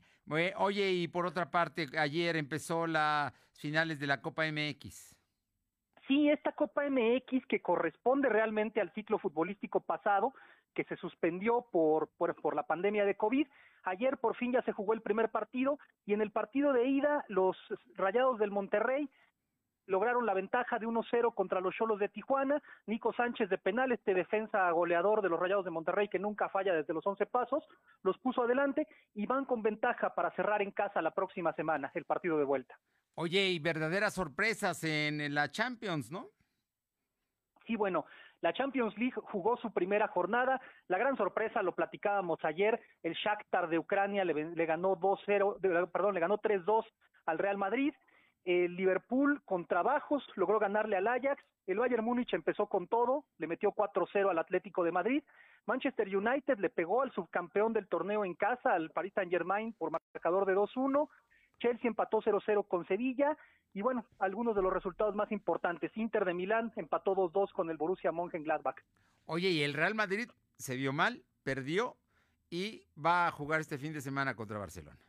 Oye, y por otra parte, ayer empezó las finales de la Copa MX. Sí, esta Copa MX que corresponde realmente al ciclo futbolístico pasado, que se suspendió por, por, por, la pandemia de COVID. Ayer por fin ya se jugó el primer partido y en el partido de ida los Rayados del Monterrey lograron la ventaja de 1-0 contra los Cholos de Tijuana. Nico Sánchez de penal, este defensa goleador de los Rayados de Monterrey que nunca falla desde los 11 pasos, los puso adelante y van con ventaja para cerrar en casa la próxima semana el partido de vuelta. Oye, y verdaderas sorpresas en la Champions, ¿no? Sí, bueno, la Champions League jugó su primera jornada. La gran sorpresa, lo platicábamos ayer, el Shakhtar de Ucrania le, le ganó 2-0, perdón, le ganó 3-2 al Real Madrid. El Liverpool con trabajos logró ganarle al Ajax. El Bayern Múnich empezó con todo, le metió 4-0 al Atlético de Madrid. Manchester United le pegó al subcampeón del torneo en casa, al Paris Saint-Germain, por marcador de 2-1. Chelsea empató 0-0 con Sevilla. Y bueno, algunos de los resultados más importantes. Inter de Milán empató 2-2 con el Borussia Mönchengladbach. Oye, y el Real Madrid se vio mal, perdió y va a jugar este fin de semana contra Barcelona.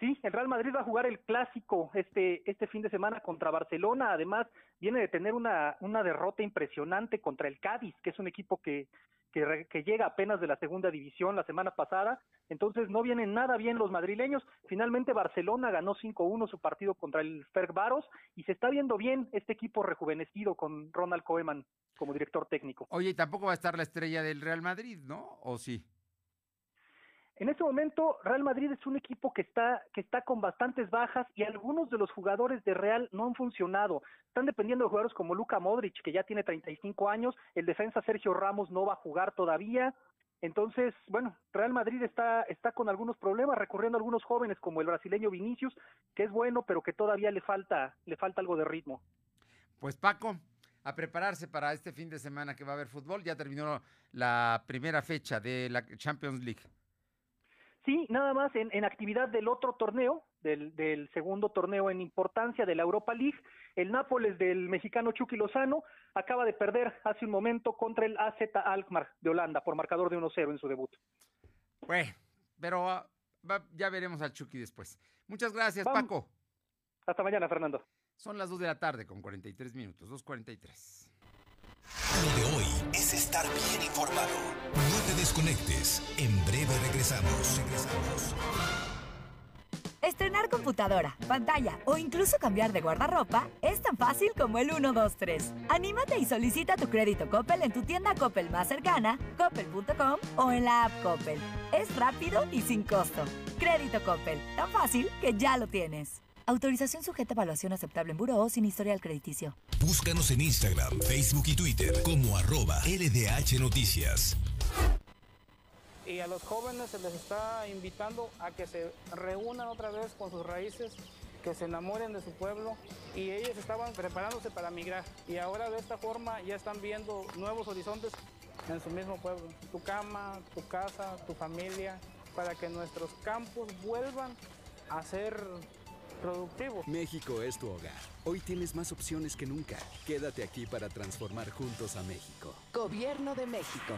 Sí, el Real Madrid va a jugar el clásico este, este fin de semana contra Barcelona. Además, viene de tener una, una derrota impresionante contra el Cádiz, que es un equipo que, que, que, llega apenas de la segunda división la semana pasada. Entonces, no vienen nada bien los madrileños. Finalmente, Barcelona ganó 5-1 su partido contra el Ferg Baros y se está viendo bien este equipo rejuvenecido con Ronald Koeman como director técnico. Oye, y tampoco va a estar la estrella del Real Madrid, ¿no? ¿O sí? En este momento, Real Madrid es un equipo que está, que está con bastantes bajas y algunos de los jugadores de Real no han funcionado. Están dependiendo de jugadores como Luka Modric, que ya tiene 35 años, el defensa Sergio Ramos no va a jugar todavía. Entonces, bueno, Real Madrid está, está con algunos problemas, recurriendo a algunos jóvenes como el brasileño Vinicius, que es bueno, pero que todavía le falta, le falta algo de ritmo. Pues Paco, a prepararse para este fin de semana que va a haber fútbol. Ya terminó la primera fecha de la Champions League. Sí, nada más en, en actividad del otro torneo, del, del, segundo torneo en importancia de la Europa League, el Nápoles del mexicano Chucky Lozano acaba de perder hace un momento contra el AZ Alkmaar de Holanda por marcador de 1-0 en su debut. Bueno, pero ah, ya veremos al Chucky después. Muchas gracias, Paco. Hasta mañana, Fernando. Son las 2 de la tarde con 43 minutos, 2.43. Lo de hoy es estar bien informado. No te desconectes. En breve regresamos. Regresamos. Estrenar computadora, pantalla o incluso cambiar de guardarropa es tan fácil como el 123. Anímate y solicita tu crédito Coppel en tu tienda Coppel más cercana, coppel.com o en la app Coppel. Es rápido y sin costo. Crédito Coppel, tan fácil que ya lo tienes. Autorización sujeta a evaluación aceptable en Buró sin historial crediticio. Búscanos en Instagram, Facebook y Twitter como arroba LDH Noticias. Y a los jóvenes se les está invitando a que se reúnan otra vez con sus raíces, que se enamoren de su pueblo y ellos estaban preparándose para migrar y ahora de esta forma ya están viendo nuevos horizontes en su mismo pueblo. Tu cama, tu casa, tu familia, para que nuestros campos vuelvan a ser productivo. México es tu hogar. Hoy tienes más opciones que nunca. Quédate aquí para transformar juntos a México. Gobierno de México.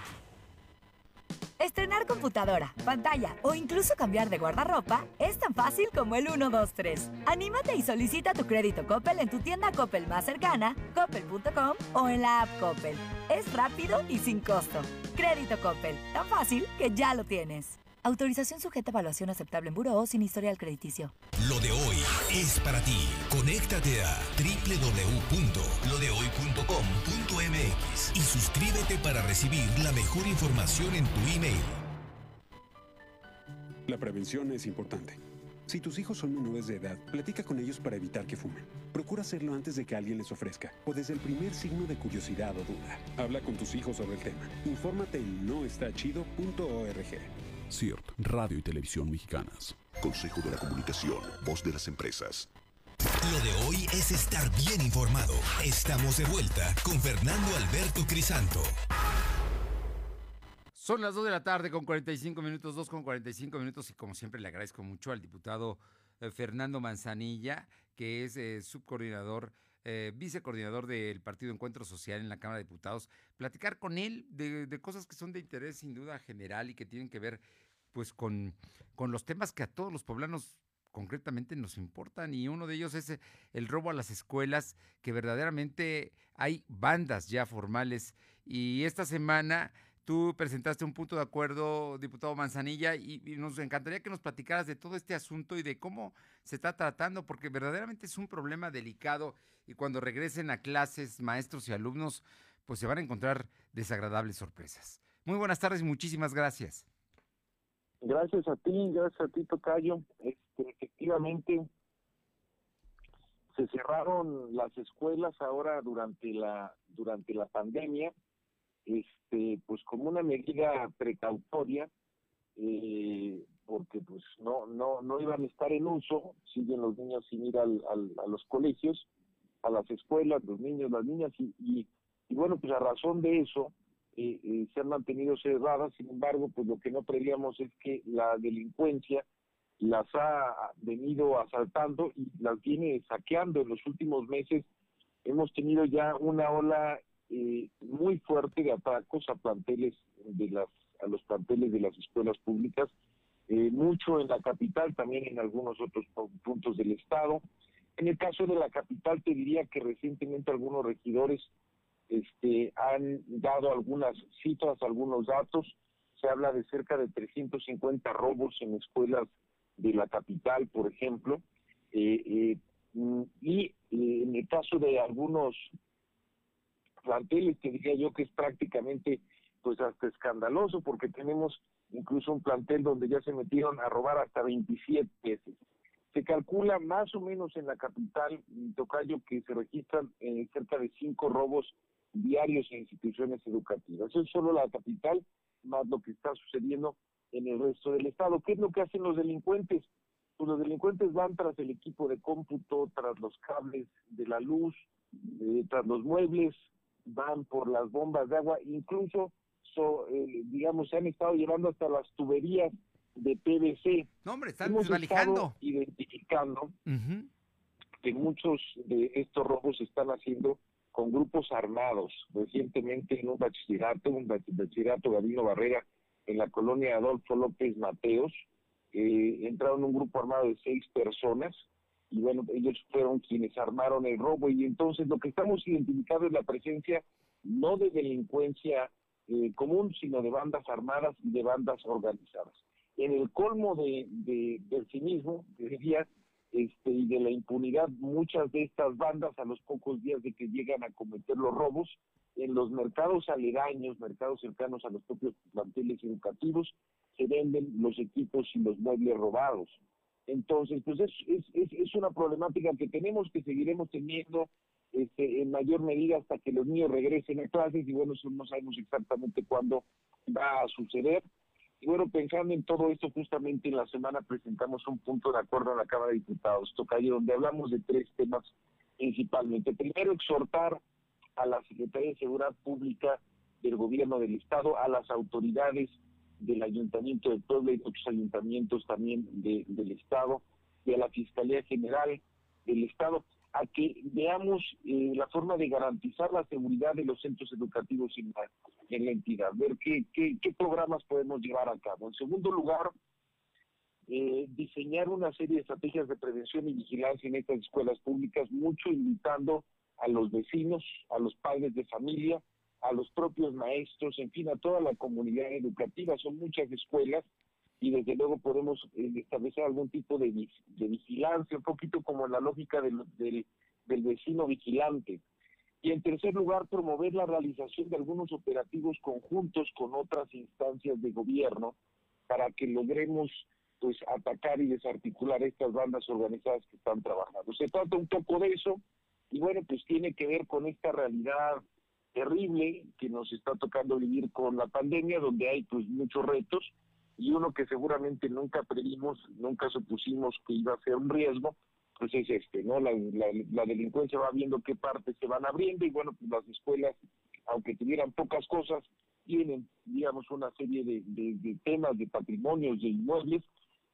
Estrenar computadora, pantalla o incluso cambiar de guardarropa es tan fácil como el 123. Anímate y solicita tu crédito Coppel en tu tienda Coppel más cercana, coppel.com o en la app Coppel. Es rápido y sin costo. Crédito Coppel, tan fácil que ya lo tienes. Autorización sujeta a evaluación aceptable en Buró sin historial crediticio. Lo de hoy es para ti. Conéctate a www.lodehoy.com.mx y suscríbete para recibir la mejor información en tu email. La prevención es importante. Si tus hijos son menores de edad, platica con ellos para evitar que fumen. Procura hacerlo antes de que alguien les ofrezca o desde el primer signo de curiosidad o duda. Habla con tus hijos sobre el tema. Infórmate en noestachido.org. CIRT, Radio y Televisión Mexicanas. Consejo de la Comunicación, voz de las empresas. Lo de hoy es estar bien informado. Estamos de vuelta con Fernando Alberto Crisanto. Son las 2 de la tarde con 45 minutos, 2 con 45 minutos y como siempre le agradezco mucho al diputado eh, Fernando Manzanilla, que es eh, subcoordinador, eh, vicecoordinador del Partido Encuentro Social en la Cámara de Diputados, platicar con él de, de cosas que son de interés sin duda general y que tienen que ver pues con, con los temas que a todos los poblanos concretamente nos importan. Y uno de ellos es el robo a las escuelas, que verdaderamente hay bandas ya formales. Y esta semana Tú presentaste un punto de acuerdo, diputado Manzanilla, y, nos encantaría que nos platicaras de todo este asunto y de cómo se está tratando, porque verdaderamente es un problema delicado y cuando regresen a clases maestros y alumnos, pues se van a encontrar desagradables sorpresas. Muy buenas tardes muchísimas gracias. Gracias a ti, gracias a ti, Tocayo. Este, efectivamente, se cerraron las escuelas ahora durante la durante la pandemia este pues como una medida precautoria eh, porque pues no no no iban a estar en uso siguen los niños sin ir al, a los colegios a las escuelas los niños las niñas y, y, bueno pues a razón de eso eh, eh, se han mantenido cerradas sin embargo pues lo que no prevíamos es que la delincuencia las ha venido asaltando y las viene saqueando. En los últimos meses hemos tenido ya una ola eh, muy fuerte de atacos a planteles de las a los planteles de las escuelas públicas eh, mucho en la capital también en algunos otros puntos del estado en el caso de la capital te diría que recientemente algunos regidores este han dado algunas cifras algunos datos se habla de cerca de 350 robos en escuelas de la capital por ejemplo eh, y en el caso de algunos planteles que diría yo que es prácticamente pues hasta escandaloso porque tenemos incluso un plantel donde ya se metieron a robar hasta 27 veces. Se calcula más o menos en la capital, Tocayo, que se registran eh, cerca de cinco robos diarios en instituciones educativas. Eso es solo la capital, más lo que está sucediendo en el resto del estado. ¿Qué es lo que hacen los delincuentes? Pues los delincuentes van tras el equipo de cómputo, tras los cables de la luz, eh, tras los muebles, van por las bombas de agua, incluso, eh, digamos, se han estado llevando hasta las tuberías de PVC. No, hombre, están desvalijando. identificando que muchos de estos robos se están haciendo con grupos armados. Recientemente en un bachillerato, un bachillerato Gabino Barrera, en la colonia Adolfo López Mateos, eh, entraron un grupo armado de seis personas, y bueno, ellos fueron quienes armaron el robo y entonces lo que estamos identificando es la presencia no de delincuencia eh, común, sino de bandas armadas y de bandas organizadas. En el colmo de, del cinismo, diría, este, y de la impunidad, muchas de estas bandas a los pocos días de que llegan a cometer los robos, en los mercados aledaños, mercados cercanos a los propios planteles educativos, se venden los equipos y los muebles robados. Entonces, pues es, es, es, una problemática que tenemos, que seguiremos teniendo este, en mayor medida hasta que los niños regresen a clases y bueno, eso no sabemos exactamente cuándo va a suceder. Y bueno, pensando en todo esto, justamente en la semana presentamos un punto de acuerdo en la Cámara de Diputados, Tocayo, donde hablamos de tres temas principalmente. Primero, exhortar a la Secretaría de Seguridad Pública del Gobierno del Estado, a las autoridades del Ayuntamiento de Puebla y otros ayuntamientos también del Estado y a la Fiscalía General del Estado a que veamos eh, la forma de garantizar la seguridad de los centros educativos en la, en la entidad, ver qué, programas podemos llevar a cabo. En segundo lugar, eh, diseñar una serie de estrategias de prevención y vigilancia en estas escuelas públicas, mucho invitando a los vecinos, a los padres de familia, a los propios maestros, en fin, a toda la comunidad educativa. Son muchas escuelas y desde luego podemos eh, establecer algún tipo de, de, vigilancia, un poquito como la lógica del, del, vecino vigilante. Y en tercer lugar, promover la realización de algunos operativos conjuntos con otras instancias de gobierno para que logremos pues atacar y desarticular estas bandas organizadas que están trabajando. Se trata un poco de eso y bueno, pues tiene que ver con esta realidad terrible que nos está tocando vivir con la pandemia, donde hay pues muchos retos y uno que seguramente nunca previmos, nunca supusimos que iba a ser un riesgo, pues es este, ¿no? La, la, delincuencia va viendo qué partes se van abriendo y bueno, pues las escuelas, aunque tuvieran pocas cosas, tienen, digamos, una serie de, de, temas, de patrimonios, de inmuebles,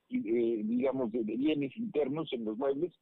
y, eh, digamos, de, bienes internos en los muebles,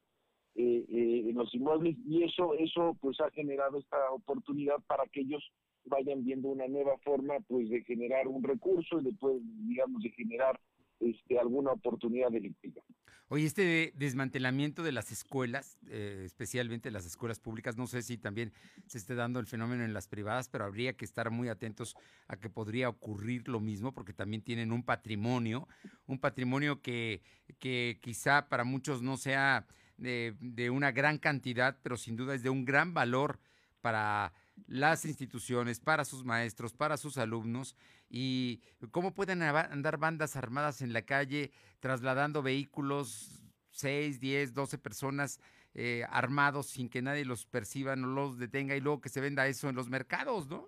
eh, eh, en los inmuebles, y eso, eso pues ha generado esta oportunidad para que ellos vayan viendo una nueva forma pues de generar un recurso y después digamos de generar este, alguna oportunidad delictiva. Oye, este desmantelamiento de las escuelas, eh, especialmente las escuelas públicas, no sé si también se esté dando el fenómeno en las privadas, pero habría que estar muy atentos a que podría ocurrir lo mismo, porque también tienen un patrimonio, un patrimonio que, que quizá para muchos no sea de, de una gran cantidad, pero sin duda es de un gran valor para las instituciones, para sus maestros, para sus alumnos y cómo pueden andar bandas armadas en la calle trasladando vehículos, 6, 10, 12 personas eh, armados sin que nadie los perciba, no los detenga y luego que se venda eso en los mercados, ¿no?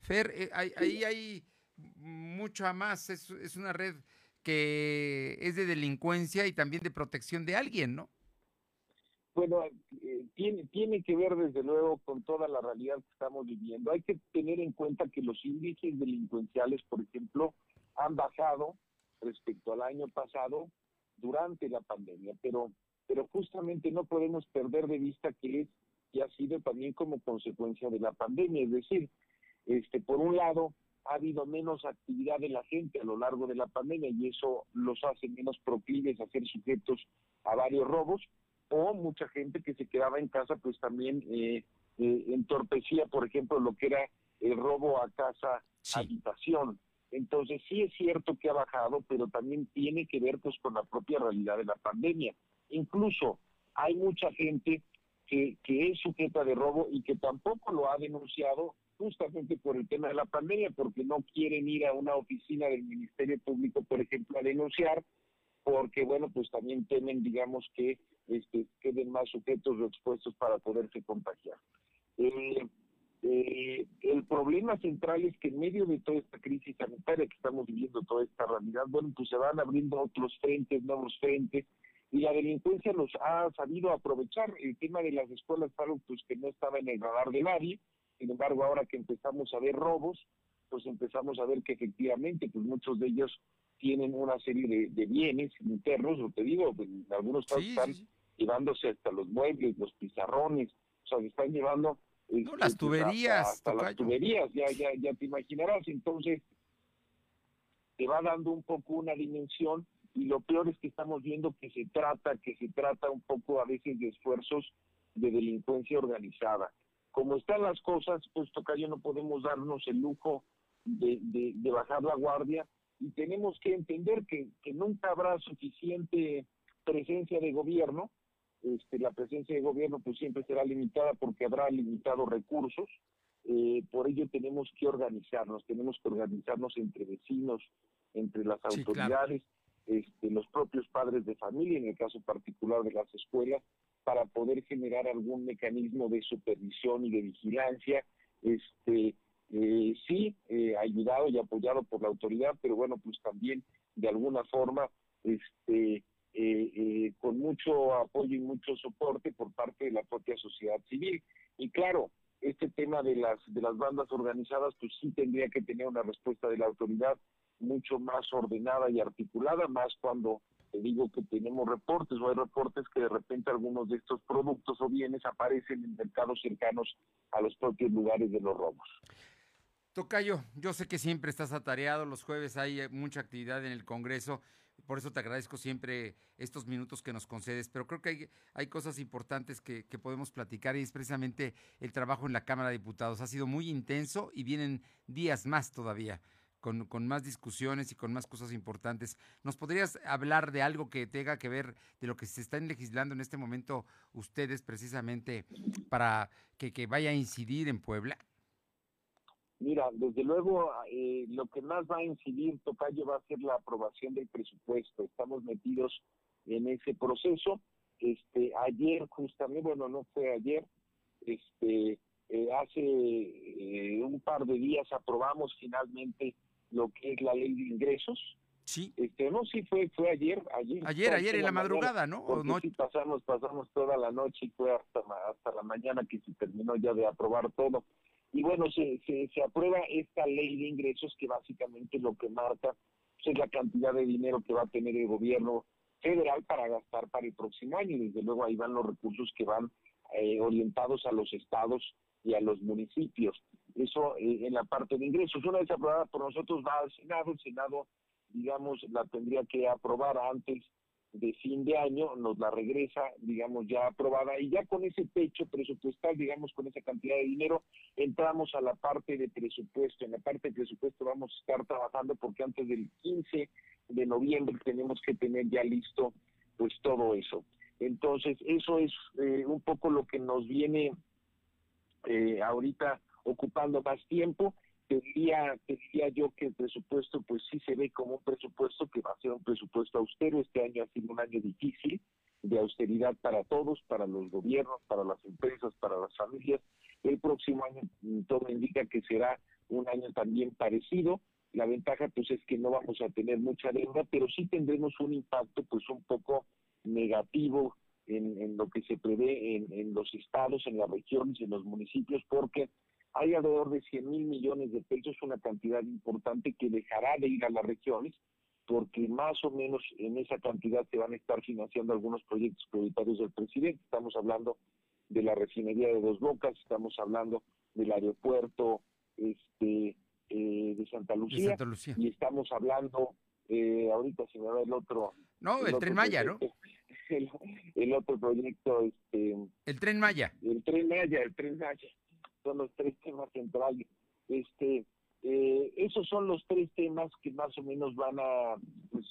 Fer, eh, ahí hay, mucho más, es, es una red que es de delincuencia y también de protección de alguien, ¿no? Bueno, eh, tiene, tiene que ver desde luego con toda la realidad que estamos viviendo. Hay que tener en cuenta que los índices delincuenciales, por ejemplo, han bajado respecto al año pasado durante la pandemia, pero, pero justamente no podemos perder de vista que es que ha sido también como consecuencia de la pandemia. Es decir, este, por un lado, ha habido menos actividad de la gente a lo largo de la pandemia y eso los hace menos proclives a ser sujetos a varios robos, o mucha gente que se quedaba en casa pues también eh, eh, entorpecía, por ejemplo, lo que era el robo a casa, habitación. Entonces sí es cierto que ha bajado, pero también tiene que ver pues con la propia realidad de la pandemia. Incluso hay mucha gente que, que es sujeta de robo y que tampoco lo ha denunciado justamente por el tema de la pandemia, porque no quieren ir a una oficina del Ministerio Público, por ejemplo, a denunciar, porque bueno, pues también temen, digamos, que este, queden más sujetos o expuestos para poderse contagiar. Eh, eh, el problema central es que en medio de toda esta crisis sanitaria que estamos viviendo, toda esta realidad, bueno, pues se van abriendo otros frentes, nuevos frentes, y la delincuencia los ha sabido aprovechar. El tema de las escuelas algo pues, que no estaba en el radar de nadie, sin embargo, ahora que empezamos a ver robos, pues empezamos a ver que efectivamente, pues muchos de ellos tienen una serie de, bienes internos, lo te digo, en algunos casos están llevándose hasta los muebles, los pizarrones, o sea, se están llevando... Este, las tuberías. Hasta, las tuberías, ya, ya, ya te imaginarás. Entonces, te va dando un poco una dimensión y lo peor es que estamos viendo que se trata, que se trata un poco a veces de esfuerzos de delincuencia organizada. Como están las cosas, pues Tocayo no podemos darnos el lujo de, de bajar la guardia y tenemos que entender que, que nunca habrá suficiente presencia de gobierno, este, la presencia de gobierno pues siempre será limitada porque habrá limitados recursos, eh, por ello tenemos que organizarnos, tenemos que organizarnos entre vecinos, entre las autoridades, este, los propios padres de familia, en el caso particular de las escuelas, para poder generar algún mecanismo de supervisión y de vigilancia, este, eh, sí, eh, ayudado y apoyado por la autoridad, pero bueno, pues también de alguna forma, este, eh, eh, con mucho apoyo y mucho soporte por parte de la propia sociedad civil. Y claro, este tema de las de las bandas organizadas, pues sí tendría que tener una respuesta de la autoridad mucho más ordenada y articulada, más cuando te digo que tenemos reportes o hay reportes que de repente algunos de estos productos o bienes aparecen en mercados cercanos a los propios lugares de los robos. Tocayo, yo sé que siempre estás atareado, los jueves hay eh, mucha actividad en el Congreso, por eso te agradezco siempre estos minutos que nos concedes, pero creo que hay, cosas importantes que, que, podemos platicar y es precisamente el trabajo en la Cámara de Diputados. Ha sido muy intenso y vienen días más todavía con, con más discusiones y con más cosas importantes. ¿Nos podrías hablar de algo que tenga que ver de lo que se están legislando en este momento ustedes precisamente para que, que vaya a incidir en Puebla? Mira, desde luego eh, lo que más va a incidir, Tocayo, va a ser la aprobación del presupuesto. Estamos metidos en ese proceso. Este, ayer, justamente, bueno, no fue ayer, este, eh, hace eh, un par de días aprobamos finalmente lo que es la ley de ingresos. Sí. Este, no, sí fue, fue ayer, ayer. Ayer, ayer en la, madrugada, ¿no? No? sí pasamos, pasamos toda la noche y fue hasta, hasta la mañana que se terminó ya de aprobar todo. Y bueno, se, se, se aprueba esta ley de ingresos que básicamente lo que marca pues, es la cantidad de dinero que va a tener el gobierno federal para gastar para el próximo año. Y desde luego ahí van los recursos que van eh, orientados a los estados y a los municipios. Eso eh, en la parte de ingresos. Una vez aprobada por nosotros va al Senado, el Senado, digamos, la tendría que aprobar antes de fin de año, nos la regresa, digamos, ya aprobada, y ya con ese techo presupuestal, digamos, con esa cantidad de dinero, entramos a la parte de presupuesto. En la parte de presupuesto vamos a estar trabajando porque antes del 15 de noviembre tenemos que tener ya listo, pues, todo eso. Entonces, eso es eh, un poco lo que nos viene eh, ahorita ocupando más tiempo. Te diría, te diría yo que el presupuesto pues sí se ve como un presupuesto que va a ser un presupuesto austero. Este año ha sido un año difícil de austeridad para todos, para los gobiernos, para las empresas, para las familias. El próximo año mm, todo indica que será un año también parecido. La ventaja pues es que no vamos a tener mucha deuda, pero sí tendremos un impacto pues un poco negativo en, en lo que se prevé en, en los estados, en las regiones, en los municipios, porque hay alrededor de 100 mil millones de pesos, una cantidad importante que dejará de ir a las regiones, porque más o menos en esa cantidad se van a estar financiando algunos proyectos prioritarios del presidente. Estamos hablando de la refinería de Dos Bocas, estamos hablando del aeropuerto este eh, de Santa Lucía, Santa Lucía. y estamos hablando eh, ahorita se me va el otro No, el Tren Maya, ¿no? el, el otro proyecto este El Tren Maya. el tren Maya, el tren Maya, son los tres temas centrales. Este, eh, esos son los tres temas que más o menos van a pues,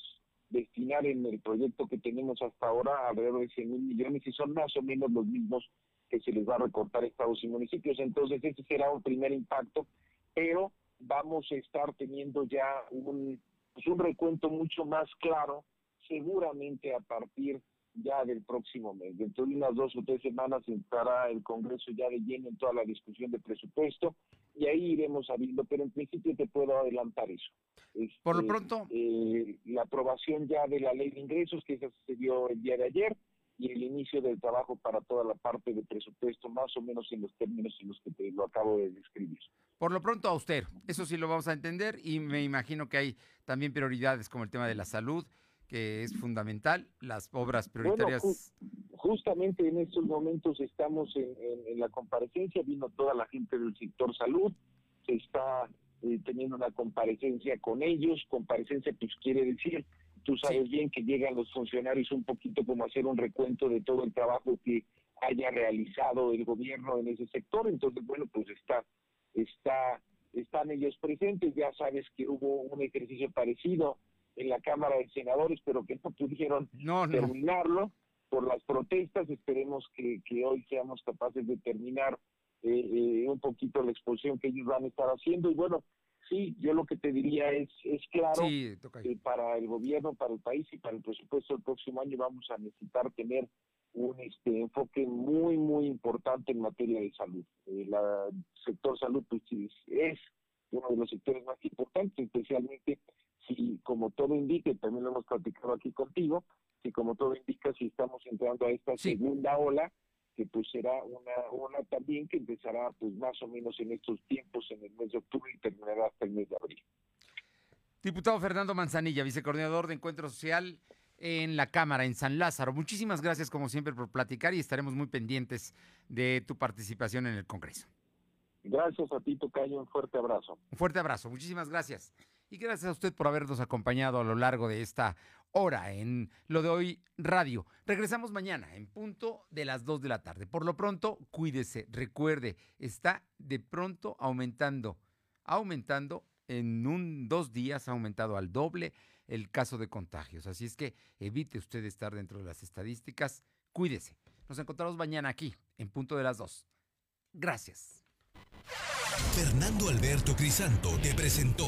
destinar en el proyecto que tenemos hasta ahora alrededor de 100 mil millones y son más o menos los mismos que se les va a recortar estados y municipios. Entonces ese será un primer impacto, pero vamos a estar teniendo ya un, pues, un recuento mucho más claro, seguramente a partir ya del próximo mes. Dentro de unas dos o tres semanas entrará el Congreso ya de lleno en toda la discusión de presupuesto y ahí iremos sabiendo, pero en principio te puedo adelantar eso. Por lo Este, pronto- eh, la aprobación ya de la ley de ingresos, que esa se dio el día de ayer, y el inicio del trabajo para toda la parte de presupuesto, más o menos en los términos en los que te lo acabo de describir. Por lo pronto austero, eso sí lo vamos a entender y me imagino que hay también prioridades como el tema de la salud, que es fundamental, las obras prioritarias. Bueno, ju- justamente en estos momentos estamos en, en- en la comparecencia, vino toda la gente del sector salud, se está eh, teniendo una comparecencia con ellos, comparecencia pues quiere decir, tú sabes bien que llegan los funcionarios un poquito como hacer un recuento de todo el trabajo que haya realizado el gobierno en ese sector, entonces bueno, pues está, está, están ellos presentes, ya sabes que hubo un ejercicio parecido en la Cámara de Senadores, pero que no pudieron No, no. terminarlo por las protestas. Esperemos que, que hoy seamos capaces de terminar eh, eh, un poquito la exposición que ellos van a estar haciendo. Y bueno, sí, yo lo que te diría es, es claro Sí, que para el gobierno, para el país y para el presupuesto del próximo año vamos a necesitar tener un este enfoque muy, muy importante en materia de salud. Eh, el sector salud pues, es uno de los sectores más importantes, especialmente si, como todo indica, y también lo hemos platicado aquí contigo, si como todo indica, si estamos entrando a esta segunda ola, que pues será una ola también que empezará pues más o menos en estos tiempos, en el mes de octubre y terminará hasta el mes de abril. Diputado Fernando Manzanilla, vicecoordinador de Encuentro Social en la Cámara, en San Lázaro. Muchísimas gracias, como siempre, por platicar y estaremos muy pendientes de tu participación en el Congreso. Gracias a ti, Tocayo, un fuerte abrazo. Un fuerte abrazo, muchísimas gracias. Y gracias a usted por habernos acompañado a lo largo de esta hora en Lo de Hoy Radio. Regresamos mañana en punto de las 2 de la tarde. Por lo pronto, cuídese, recuerde, está de pronto aumentando, aumentando en un, dos días ha aumentado al doble el caso de contagios. Así es que evite usted estar dentro de las estadísticas. Cuídese. Nos encontramos mañana aquí, en punto de las dos. Gracias. Fernando Alberto Crisanto te presentó